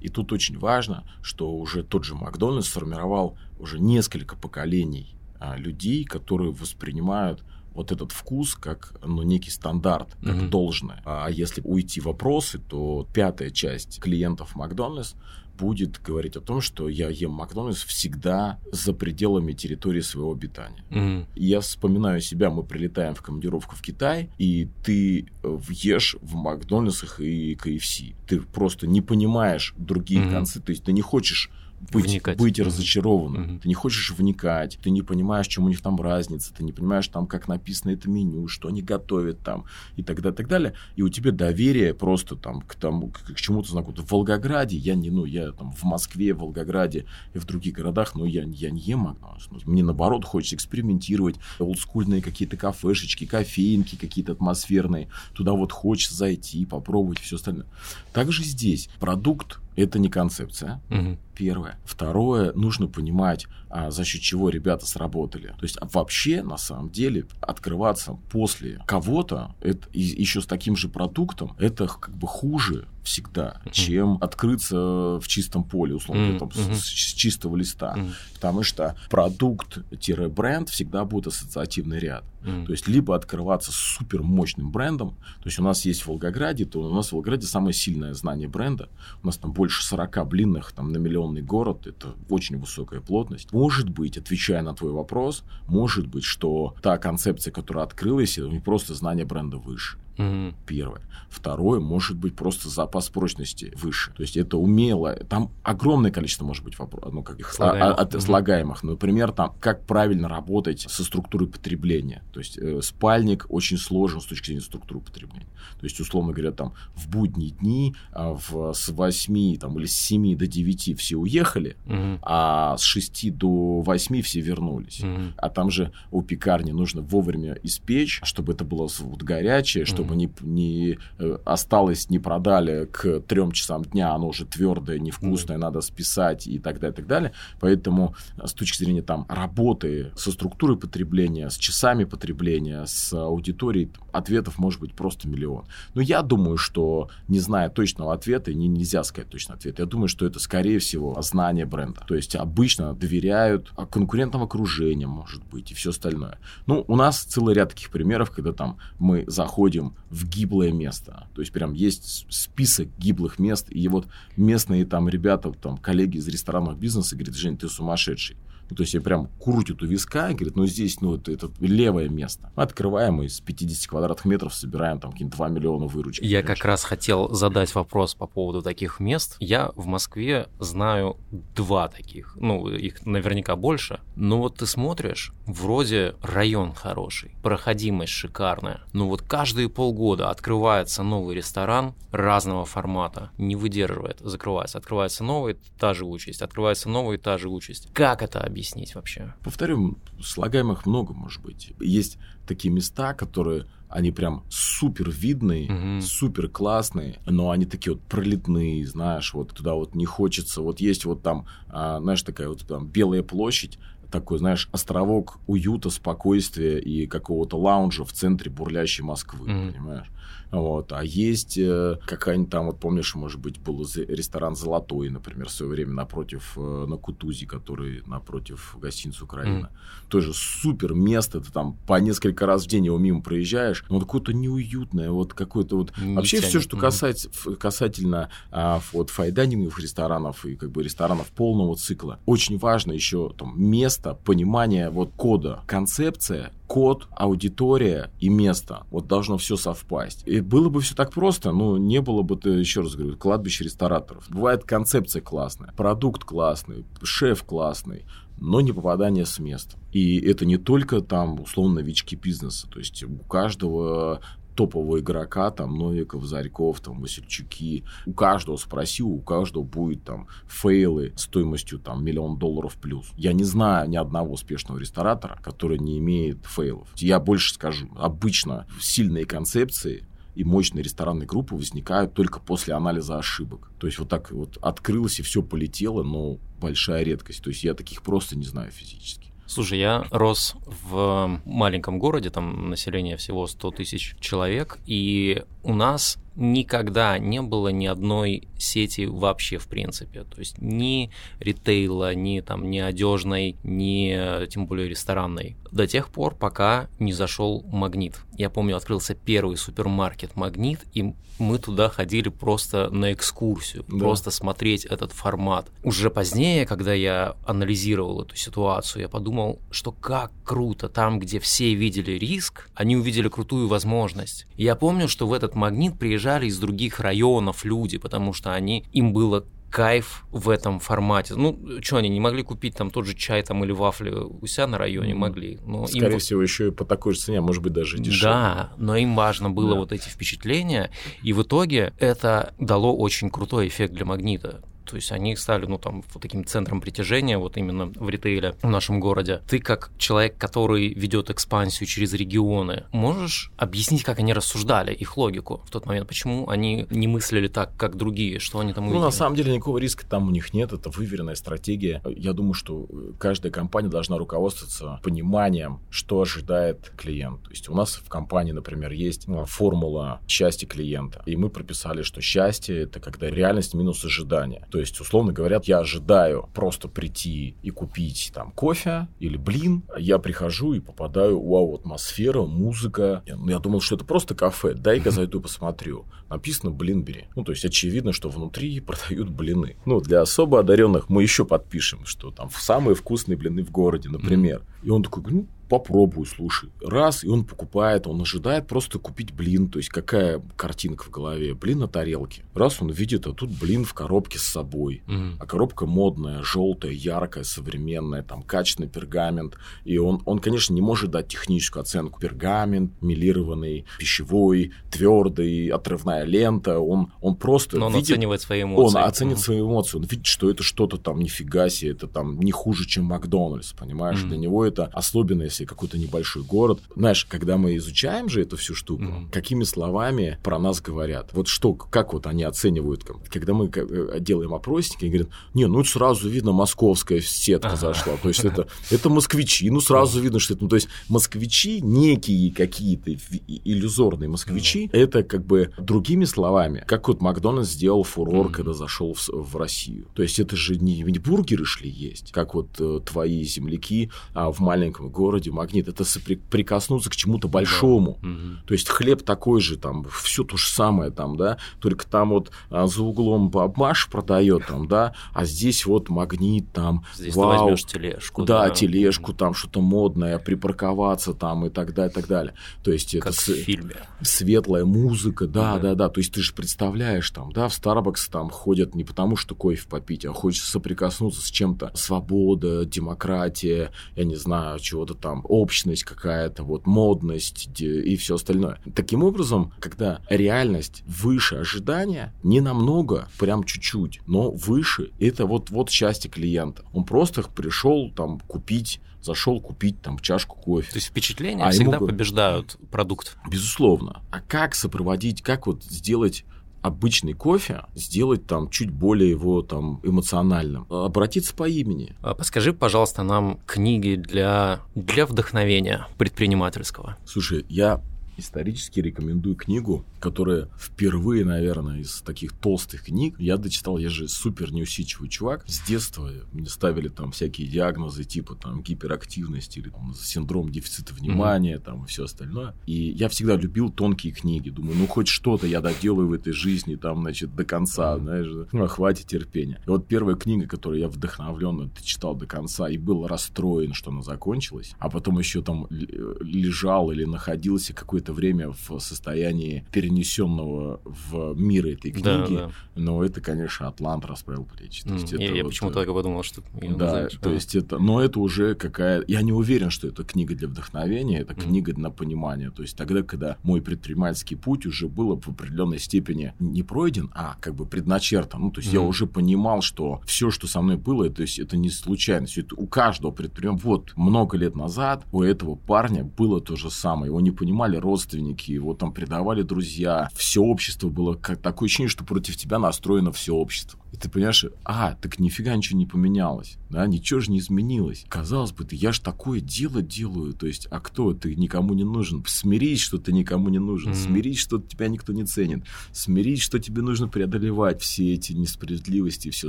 И тут очень важно, что уже тот же Макдональдс сформировал уже несколько поколений а, людей, которые воспринимают вот этот вкус как ну, некий стандарт, как mm-hmm. должное. А если уйти в вопросы, то пятая часть клиентов Макдональдс будет говорить о том, что я ем Макдональдс всегда за пределами территории своего обитания. Mm-hmm. Я вспоминаю себя, мы прилетаем в командировку в Китай, и ты э, ешь в Макдональдсах и КФС. Ты просто не понимаешь другие mm-hmm. концы, то есть ты не хочешь быть, вникать. быть разочарованным. Угу. Ты не хочешь вникать, ты не понимаешь, чем у них там разница, ты не понимаешь там, как написано это меню, что они готовят там и так далее, так далее. И у тебя доверие просто там к тому, к, к чему-то знакомому. В Волгограде я не, ну, я там в Москве, в Волгограде и в других городах, но я, я не ем Макдональдс. Ну, мне наоборот хочется экспериментировать, олдскульные какие-то кафешечки, кофейнки какие-то атмосферные. Туда вот хочется зайти, попробовать все остальное. Также здесь продукт это не концепция. Угу. Первое. Второе, нужно понимать, а, за счет чего ребята сработали. То есть вообще, на самом деле, открываться после кого-то, это еще с таким же продуктом, это как бы хуже всегда, mm-hmm. чем открыться в чистом поле, условно, mm-hmm. там, с, с чистого листа. Mm-hmm. Потому что продукт-бренд всегда будет ассоциативный ряд. Mm-hmm. То есть либо открываться супер мощным брендом, то есть у нас есть в Волгограде, то у нас в Волгограде самое сильное знание бренда, у нас там больше 40 блинных там, на миллионный город, это очень высокая плотность. Может быть, отвечая на твой вопрос, может быть, что та концепция, которая открылась, это не просто знание бренда выше. Угу. Первое. Второе, может быть просто запас прочности выше. То есть это умело. Там огромное количество может быть вопросов, ну, как их, слагаемых. А, от, слагаемых. Например, там, как правильно работать со структурой потребления. То есть э, спальник очень сложен с точки зрения структуры потребления. То есть, условно говоря, там в будние дни а в, с 8 там, или с 7 до 9 все уехали, угу. а с 6 до 8 все вернулись. Угу. А там же у пекарни нужно вовремя испечь, чтобы это было вот горячее, чтобы чтобы не, не э, осталось, не продали к трем часам дня, оно уже твердое, невкусное, надо списать и так далее, и так далее. Поэтому с точки зрения там работы со структурой потребления, с часами потребления, с аудиторией, ответов может быть просто миллион. Но я думаю, что не зная точного ответа, не, нельзя сказать точный ответ. Я думаю, что это скорее всего знание бренда. То есть обычно доверяют конкурентным окружениям, может быть, и все остальное. Ну, у нас целый ряд таких примеров, когда там мы заходим в гиблое место. То есть прям есть список гиблых мест, и вот местные там ребята, там коллеги из ресторанного бизнеса говорят, Жень, ты сумасшедший. Ну, то есть я прям крутит у виска и говорит, ну здесь, ну это, это левое место. Открываем и из 50 квадратных метров собираем там какие-то 2 миллиона выручки. Я как раз хотел задать вопрос по поводу таких мест. Я в Москве знаю два таких. Ну, их наверняка больше. Но вот ты смотришь, вроде район хороший, проходимость шикарная. Но вот каждые полгода открывается новый ресторан разного формата. Не выдерживает, закрывается. Открывается новый, та же участь. Открывается новый, та же участь. Как это объяснить вообще? Повторю, слагаемых много, может быть. Есть такие места, которые они прям супер видные, угу. супер классные, но они такие вот пролетные, знаешь, вот туда вот не хочется. Вот есть вот там, а, знаешь, такая вот там Белая площадь, такой, знаешь, островок уюта, спокойствия и какого-то лаунжа в центре бурлящей Москвы, mm понимаешь? Вот. А есть э, какая-нибудь там, вот помнишь, может быть, был ресторан «Золотой», например, в свое время напротив, э, на Кутузе, который напротив гостиницы «Украина». Mm. Тоже супер место, ты там по несколько раз в день его мимо проезжаешь, но какое-то неуютное, вот какое-то вот... Не Вообще тянет. все, что касается, касательно а, вот файдайнинговых ресторанов и как бы ресторанов полного цикла, очень важно еще там место, понимание вот кода, концепция, код, аудитория и место. Вот должно все совпасть. И было бы все так просто, ну, не было бы, ты, еще раз говорю, кладбище рестораторов. Бывает концепция классная, продукт классный, шеф классный, но не попадание с места. И это не только там, условно, новички бизнеса. То есть у каждого топового игрока, там, Новиков, Зарьков, там, Васильчуки. У каждого спросил, у каждого будет там фейлы стоимостью там миллион долларов плюс. Я не знаю ни одного успешного ресторатора, который не имеет фейлов. Я больше скажу, обычно сильные концепции и мощные ресторанные группы возникают только после анализа ошибок. То есть вот так вот открылось и все полетело, но большая редкость. То есть я таких просто не знаю физически. Слушай, я рос в маленьком городе, там население всего 100 тысяч человек, и у нас никогда не было ни одной сети вообще в принципе. То есть ни ритейла, ни там ни одежной, ни тем более ресторанной. До тех пор, пока не зашел магнит. Я помню, открылся первый супермаркет магнит, и мы туда ходили просто на экскурсию, да. просто смотреть этот формат. Уже позднее, когда я анализировал эту ситуацию, я подумал, что как круто, там, где все видели риск, они увидели крутую возможность. Я помню, что в этот магнит приезжали из других районов люди, потому что они, им было кайф в этом формате. Ну, что они не могли купить там тот же чай там или вафли у себя на районе? Могли. Но Скорее им... всего, еще и по такой же цене, может быть, даже дешевле. Да, но им важно было да. вот эти впечатления, и в итоге это дало очень крутой эффект для магнита. То есть они стали, ну, там, вот таким центром притяжения, вот именно в ритейле в нашем городе. Ты как человек, который ведет экспансию через регионы, можешь объяснить, как они рассуждали, их логику в тот момент? Почему они не мыслили так, как другие? Что они там увидели? Ну, на самом деле, никакого риска там у них нет. Это выверенная стратегия. Я думаю, что каждая компания должна руководствоваться пониманием, что ожидает клиент. То есть у нас в компании, например, есть ну, формула счастья клиента. И мы прописали, что счастье — это когда реальность минус ожидание. То есть, условно говоря, я ожидаю просто прийти и купить там кофе или блин. Я прихожу и попадаю, вау, атмосфера, музыка. Я, ну, думал, что это просто кафе. Дай-ка зайду посмотрю. Написано блинбери. Ну, то есть, очевидно, что внутри продают блины. Ну, для особо одаренных мы еще подпишем, что там самые вкусные блины в городе, например. И он такой, ну, попробуй, слушай. Раз, и он покупает, он ожидает просто купить блин. То есть, какая картинка в голове? Блин на тарелке. Раз он видит, а тут блин в коробке с собой. Mm. А коробка модная, желтая, яркая, современная, там качественный пергамент. И он, он, конечно, не может дать техническую оценку. Пергамент, милированный, пищевой, твердый, отрывная лента. Он, он просто Но он видит, оценивает свои эмоции. Он оценит mm. свои эмоции. Он видит, что это что-то там нифига себе, это там не хуже, чем Макдональдс, понимаешь? Mm. Для него это особенно, если какой-то небольшой город. Знаешь, когда мы изучаем же эту всю штуку, mm-hmm. какими словами про нас говорят? Вот что, как вот они оценивают? Когда мы э, делаем опросники, они говорят, не, ну это сразу видно, московская сетка зашла. То есть это, это москвичи, ну сразу видно, что это... Ну, то есть москвичи, некие какие-то иллюзорные москвичи, это как бы другими словами, как вот Макдональдс сделал фурор, когда зашел в, в Россию. То есть это же не, не бургеры шли есть, как вот э, твои земляки а, в маленьком городе магнит. Это прикоснуться к чему-то большому. Да. Угу. То есть хлеб такой же, там, все то же самое, там, да, только там вот а, за углом бабмаш продает, там, да, а здесь вот магнит, там, здесь вау, ты возьмешь тележку. Да, да. тележку, там, что-то модное, припарковаться там и так далее, и так далее. То есть как это в фильме. светлая музыка, да, да, да, да. То есть ты же представляешь, там, да, в Starbucks там ходят не потому, что кофе попить, а хочется соприкоснуться с чем-то. Свобода, демократия, я не знаю, чего-то там, общность какая-то, вот модность и все остальное. Таким образом, когда реальность выше ожидания, не намного, прям чуть-чуть, но выше, это вот, вот счастье клиента. Он просто пришел там купить зашел купить там чашку кофе. То есть впечатления а всегда ему... побеждают продукт. Безусловно. А как сопроводить, как вот сделать обычный кофе сделать там чуть более его там эмоциональным. Обратиться по имени. А подскажи, пожалуйста, нам книги для, для вдохновения предпринимательского. Слушай, я исторически рекомендую книгу, которая впервые, наверное, из таких толстых книг я дочитал. Я же супер неусидчивый чувак. С детства мне ставили там всякие диагнозы типа там гиперактивность или там, синдром дефицита внимания, mm-hmm. там и все остальное. И я всегда любил тонкие книги. Думаю, ну хоть что-то я доделаю в этой жизни там, значит, до конца, mm-hmm. знаешь, ну, хватит терпения. И вот первая книга, которую я вдохновленно читал до конца и был расстроен, что она закончилась, а потом еще там лежал или находился какое-то время в состоянии перенесенного в мир этой книги. Да, да. Но это, конечно, Атлант расправил плечи. То есть mm, это я, вот, я почему-то так подумал, что да, называешь. то есть это, но это уже какая, я не уверен, что это книга для вдохновения, это mm. книга для понимания. То есть тогда, когда мой предпринимательский путь уже был в определенной степени не пройден, а как бы предначертан. Ну, то есть mm. я уже понимал, что все, что со мной было, то есть это не случайность. Это у каждого предпринимателя. Вот много лет назад у этого парня было то же самое. Его не понимали родственники, его там предавали друзья. Все общество было как такое ощущение, что против тебя настроено все общество. И ты понимаешь, а, так нифига ничего не поменялось, да, ничего же не изменилось. Казалось бы, ты, я ж такое дело делаю, то есть, а кто, ты никому не нужен. Смирись, что ты никому не нужен, mm-hmm. смирись, что тебя никто не ценит, смирись, что тебе нужно преодолевать все эти несправедливости и все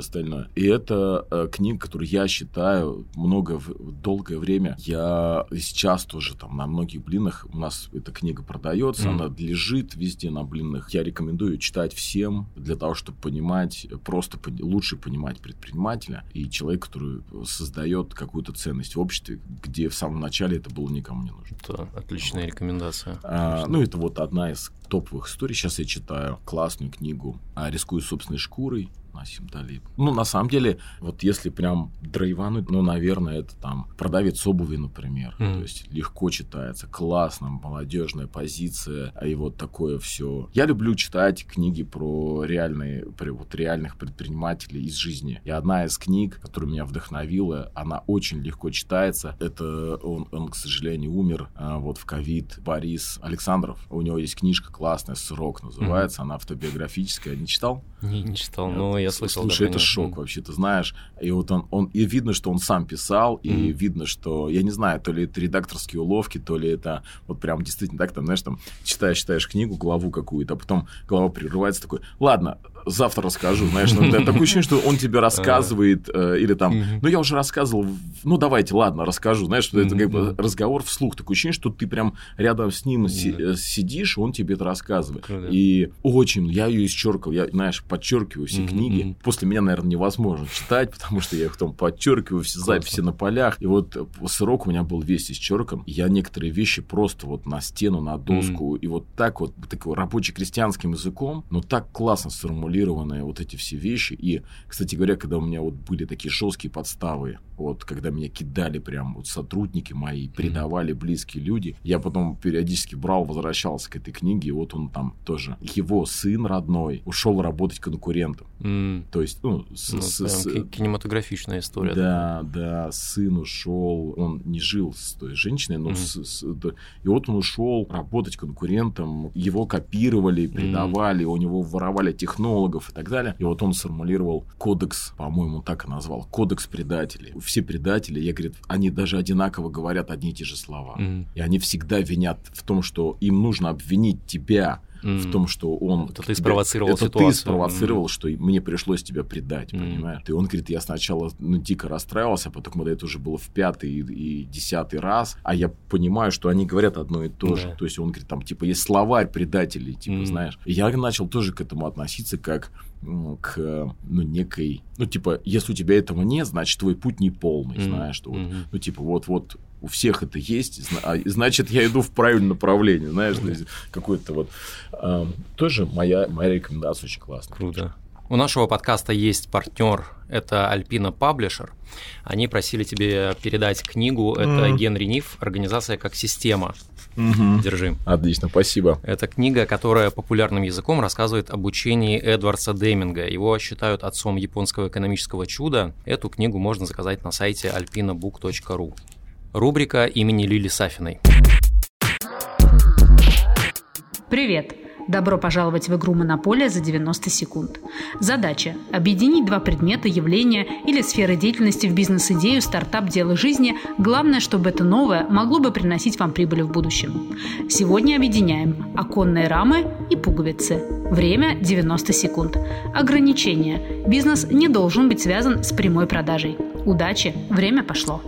остальное. И это э, книга, которую я считаю много, долгое время, я сейчас тоже там на многих блинах, у нас эта книга продается, mm-hmm. она лежит везде на блинах. Я рекомендую читать всем для того, чтобы понимать просто просто лучше понимать предпринимателя и человека, который создает какую-то ценность в обществе, где в самом начале это было никому не нужно. Это отличная рекомендация. А, ну, это вот одна из топовых историй. Сейчас я читаю классную книгу «Рискую собственной шкурой» Насим Талиб. Ну, на самом деле, вот если прям драйвануть, ну, наверное, это там продавец обуви, например. Mm. То есть легко читается, классно, молодежная позиция, и вот такое все. Я люблю читать книги про реальные, про вот реальных предпринимателей из жизни. И одна из книг, которая меня вдохновила, она очень легко читается. Это он, он к сожалению, умер а, вот в ковид. Борис Александров. У него есть книжка классная, «Срок» называется. Mm. Она автобиографическая. Не читал? Не, не читал, но я слышал. Слушай, да, это шок вообще, ты знаешь. И вот он, он, и видно, что он сам писал, и mm-hmm. видно, что, я не знаю, то ли это редакторские уловки, то ли это вот прям действительно так, там, знаешь, там, читаешь, читаешь книгу, главу какую-то, а потом глава прерывается такой, ладно, завтра расскажу, знаешь, ну, такое ощущение, что он тебе рассказывает, э, или там, ну, я уже рассказывал, ну, давайте, ладно, расскажу, знаешь, что это как бы разговор вслух, такое ощущение, что ты прям рядом с ним э, сидишь, он тебе это рассказывает. И очень, я ее исчеркал, я, знаешь, подчеркиваю все книги. После меня, наверное, невозможно читать, потому что я их там подчеркиваю, все записи на полях. И вот срок у меня был весь исчеркан. Я некоторые вещи просто вот на стену, на доску, и вот так вот, такой рабоче-крестьянским языком, но так классно сформулировал сформулированные вот эти все вещи. И, кстати говоря, когда у меня вот были такие жесткие подставы, вот когда меня кидали прям вот сотрудники мои, предавали близкие люди, я потом периодически брал, возвращался к этой книге, и вот он там тоже, его сын родной ушел работать конкурентом. Mm. То есть, ну, с, ну с, с, кинематографичная история. Да, да, сын ушел, он не жил с той женщиной, но mm. с, с, да, и вот он ушел работать конкурентом, его копировали, предавали, mm. у него воровали технологии, технологов и так далее. И вот он сформулировал кодекс, по-моему, так и назвал, кодекс предателей. Все предатели, я говорю, они даже одинаково говорят одни и те же слова. Mm-hmm. И они всегда винят в том, что им нужно обвинить тебя mm. в том, что он... Это ты спровоцировал это ситуацию. ты спровоцировал, mm. что мне пришлось тебя предать, mm. понимаешь? И он говорит, я сначала ну, дико расстраивался, а потом, когда это уже было в пятый и, и десятый раз, а я понимаю, что они говорят одно и то же. То есть он говорит, там, типа, есть словарь предателей, типа, mm. знаешь. И я начал тоже к этому относиться как к ну, некой... Ну, типа, если у тебя этого нет, значит, твой путь не полный, mm. знаешь, что вот, mm-hmm. ну, типа, вот-вот у всех это есть, а, значит, я иду в правильном направлении, знаешь, какой-то вот... Э, тоже моя, моя рекомендация очень классная. Круто. У нашего подкаста есть партнер, это Альпина Паблишер. Они просили тебе передать книгу, это mm. Генри Ниф, организация как система. Угу. Держи. Отлично, спасибо. Это книга, которая популярным языком рассказывает об учении Эдвардса Деминга. Его считают отцом японского экономического чуда. Эту книгу можно заказать на сайте alpinabook.ru. Рубрика имени Лили Сафиной. Привет! Добро пожаловать в игру «Монополия» за 90 секунд. Задача – объединить два предмета, явления или сферы деятельности в бизнес-идею, стартап, дело жизни. Главное, чтобы это новое могло бы приносить вам прибыль в будущем. Сегодня объединяем оконные рамы и пуговицы. Время – 90 секунд. Ограничения. Бизнес не должен быть связан с прямой продажей. Удачи! Время пошло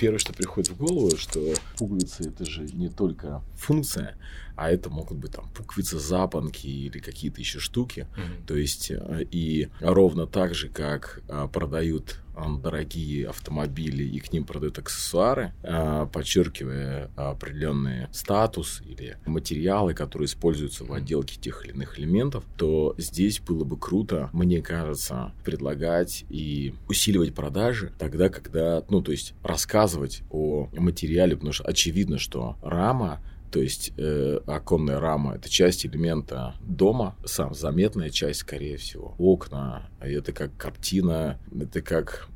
первое, что приходит в голову, что пуговицы это же не только функция, а это могут быть там пуговицы, запонки или какие-то еще штуки. Mm-hmm. То есть э, и ровно так же, как а, продают дорогие автомобили и к ним продают аксессуары, а, подчеркивая определенный статус или материалы, которые используются в отделке тех или иных элементов, то здесь было бы круто, мне кажется, предлагать и усиливать продажи тогда, когда, ну, то есть рассказывать о материале, потому что очевидно, что рама то есть э, оконная рама это часть элемента дома, сам заметная часть, скорее всего. Окна, это как картина, это как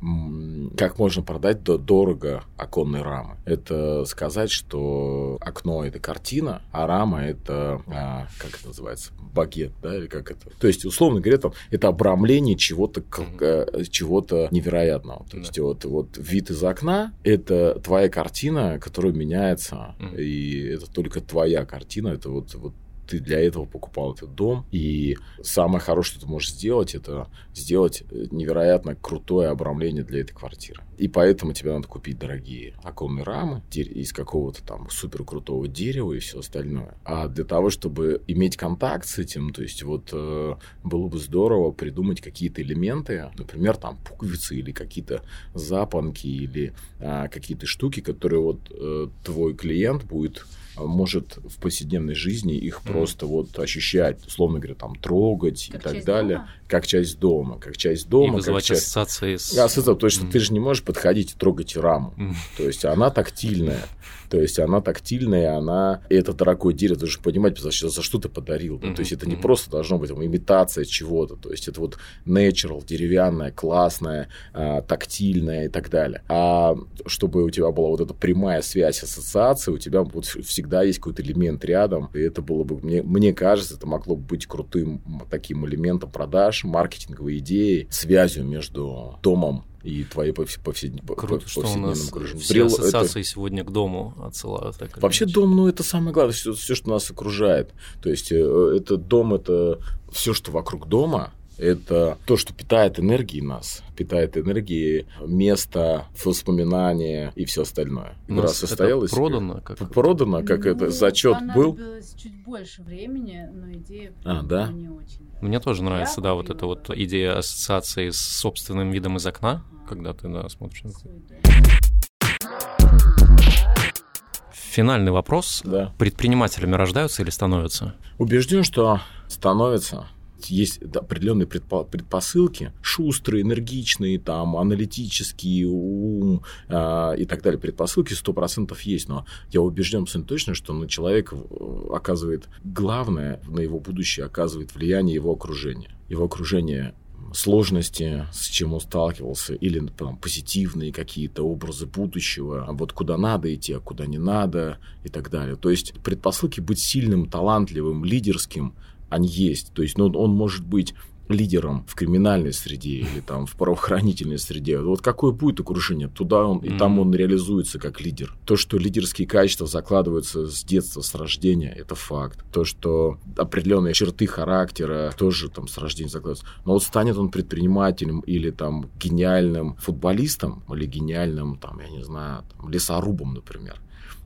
как можно продать до дорого оконной рамы. Это сказать, что окно это картина, а рама это а, как это называется багет, да, или как это. То есть условно говоря, там это обрамление чего-то mm-hmm. чего-то невероятного. То есть вот вот вид из окна это твоя картина, которая меняется, mm-hmm. и это только твоя картина, это вот, вот ты для этого покупал этот дом. И самое хорошее, что ты можешь сделать, это сделать невероятно крутое обрамление для этой квартиры. И поэтому тебе надо купить дорогие оконные рамы из какого-то там супер крутого дерева и все остальное. А для того, чтобы иметь контакт с этим, то есть вот э, было бы здорово придумать какие-то элементы, например, там пуговицы или какие-то запонки или э, какие-то штуки, которые вот э, твой клиент будет может в повседневной жизни их mm. просто вот ощущать, условно говоря, там трогать как и так далее, дома? Как часть дома, как часть дома, и как часть ассоциации с... Ассоциация, то есть mm. ты же не можешь подходить и трогать раму, mm. то есть она тактильная, то есть она тактильная, она и это дорогое дерево, ты должен понимать, за, за что ты подарил, mm-hmm. то есть это не mm-hmm. просто должно быть там, имитация чего-то, то есть это вот natural, деревянное, классное, а, тактильное и так далее. А чтобы у тебя была вот эта прямая связь ассоциации, у тебя вот всегда всегда есть какой-то элемент рядом, и это было бы, мне, мне кажется, это могло бы быть крутым таким элементом продаж, маркетинговой идеей, связью между домом и твоей повседневной Круто, что у нас окружении. Все ассоциации это... сегодня к дому отсылают. Так Вообще иначе. дом, ну, это самое главное, все, все, что нас окружает. То есть, э, это дом, это все, что вокруг дома, это то, что питает энергией нас, питает энергией место, воспоминания и все остальное. Игра состоялась. Это продано? Как продано, как ну, это зачет был. чуть больше времени, но идея а, да? не очень. Мне тоже нравится, да, вот эта вот идея ассоциации с собственным видом из окна, ага. когда ты да, смотришь. Финальный вопрос. Да. Предпринимателями рождаются или становятся? Убежден, что становятся есть определенные предпосылки, шустрые, энергичные, там, аналитический ум э, и так далее, предпосылки 100% есть, но я убежден абсолютно точно, что на человека оказывает главное, на его будущее оказывает влияние его окружения. Его окружение сложности, с чем он сталкивался, или там, позитивные какие-то образы будущего, вот куда надо идти, а куда не надо и так далее. То есть предпосылки быть сильным, талантливым, лидерским, они есть. То есть ну, он может быть лидером в криминальной среде или там в правоохранительной среде. Вот какое будет окружение, туда он, и там он реализуется как лидер. То, что лидерские качества закладываются с детства, с рождения, это факт. То, что определенные черты характера тоже там с рождения закладываются. Но вот станет он предпринимателем или там гениальным футболистом или гениальным там, я не знаю, там, лесорубом, например,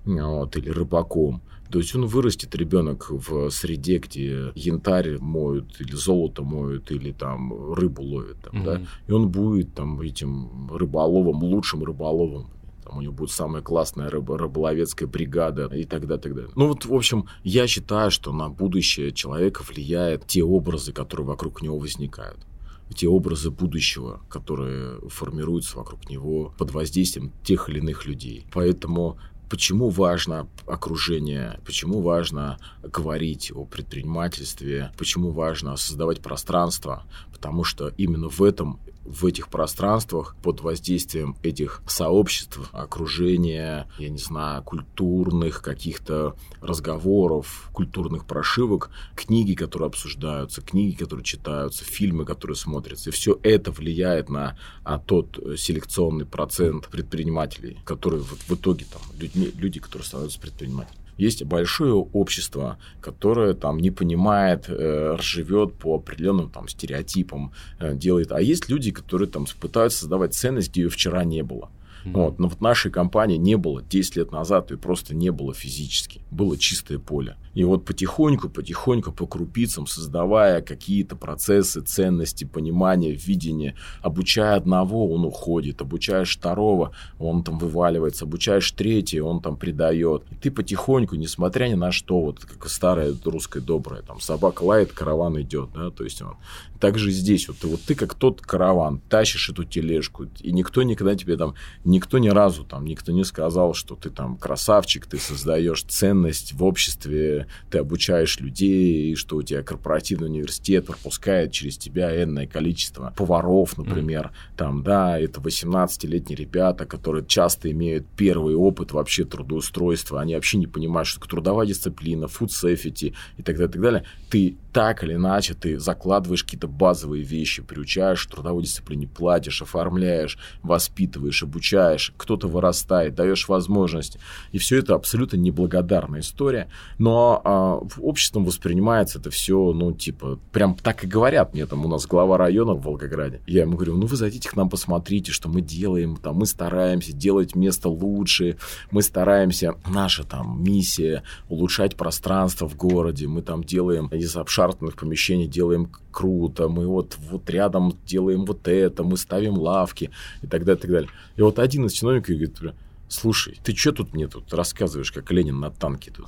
вот, или рыбаком, то есть он вырастет, ребенок, в среде, где янтарь моют, или золото моют, или там рыбу ловят. Там, mm-hmm. да? И он будет там этим рыболовом, лучшим рыболовом там у него будет самая классная рыбо рыболовецкая бригада и тогда, тогда. Ну вот, в общем, я считаю, что на будущее человека влияет те образы, которые вокруг него возникают те образы будущего, которые формируются вокруг него под воздействием тех или иных людей. Поэтому почему важно окружение, почему важно говорить о предпринимательстве, почему важно создавать пространство, потому что именно в этом в этих пространствах под воздействием этих сообществ, окружения, я не знаю, культурных каких-то разговоров, культурных прошивок, книги, которые обсуждаются, книги, которые читаются, фильмы, которые смотрятся. И все это влияет на а, тот селекционный процент предпринимателей, которые в, в итоге там люди, люди, которые становятся предпринимателями. Есть большое общество, которое там не понимает, э, живет по определенным там стереотипам, э, делает. А есть люди, которые там пытаются создавать ценность, где ее вчера не было. Mm-hmm. Вот. Но вот нашей компании не было 10 лет назад, ее просто не было физически. Было чистое поле. И вот потихоньку, потихоньку, по крупицам, создавая какие-то процессы, ценности, понимания, видения, обучая одного, он уходит, обучаешь второго, он там вываливается, обучаешь третьего, он там предает. И ты потихоньку, несмотря ни на что, вот как старая русская добрая, там собака лает, караван идет, да, то есть он. Также здесь, вот вот ты как тот караван, тащишь эту тележку, и никто никогда тебе там, никто ни разу там, никто не сказал, что ты там красавчик, ты создаешь ценность в обществе, ты обучаешь людей, и что у тебя корпоративный университет пропускает через тебя энное количество поваров, например, mm. там, да, это 18-летние ребята, которые часто имеют первый опыт вообще трудоустройства, они вообще не понимают, что трудовая дисциплина, food safety и так далее, и так далее. Ты так или иначе, ты закладываешь какие-то базовые вещи, приучаешь трудовой дисциплине, платишь, оформляешь, воспитываешь, обучаешь, кто-то вырастает, даешь возможность. И все это абсолютно неблагодарная история. Но а, обществом воспринимается это все, ну, типа, прям так и говорят мне, там, у нас глава района в Волгограде. Я ему говорю, ну, вы зайдите к нам, посмотрите, что мы делаем, там, мы стараемся делать место лучше, мы стараемся, наша там миссия улучшать пространство в городе, мы там делаем из обшарпанных помещений, делаем круто, мы вот, вот рядом делаем вот это, мы ставим лавки и так далее, и так далее. И вот один из чиновников говорит, слушай, ты что тут мне тут рассказываешь, как Ленин на танке тут?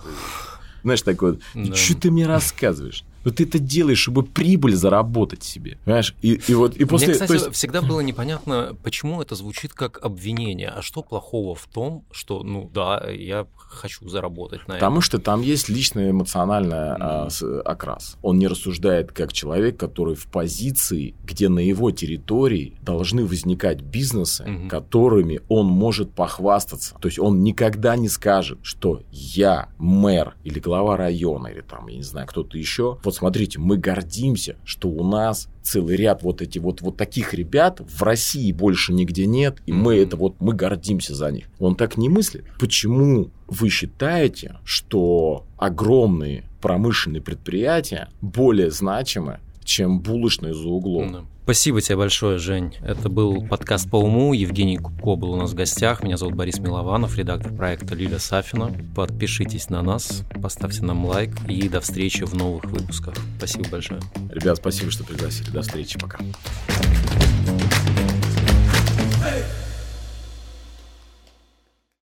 Знаешь, такой, да. что ты мне рассказываешь? Но ты это делаешь, чтобы прибыль заработать себе. Понимаешь? И, и вот и после. Мне, кстати, есть... всегда было непонятно, почему это звучит как обвинение. А что плохого в том, что, ну да, я хочу заработать на Потому этом? что там есть личный эмоциональный mm. окрас. Он не рассуждает как человек, который в позиции, где на его территории должны возникать бизнесы, mm-hmm. которыми он может похвастаться. То есть он никогда не скажет, что я мэр или глава района или там, я не знаю, кто-то еще вот смотрите, мы гордимся, что у нас целый ряд вот эти вот, вот таких ребят в России больше нигде нет, и мы это вот, мы гордимся за них. Он так не мыслит. Почему вы считаете, что огромные промышленные предприятия более значимы, чем булочные за углом? Спасибо тебе большое, Жень. Это был подкаст по уму. Евгений Кубко был у нас в гостях. Меня зовут Борис Милованов, редактор проекта Лиля Сафина. Подпишитесь на нас, поставьте нам лайк и до встречи в новых выпусках. Спасибо большое. Ребят, спасибо, что пригласили. До встречи. Пока. Hey!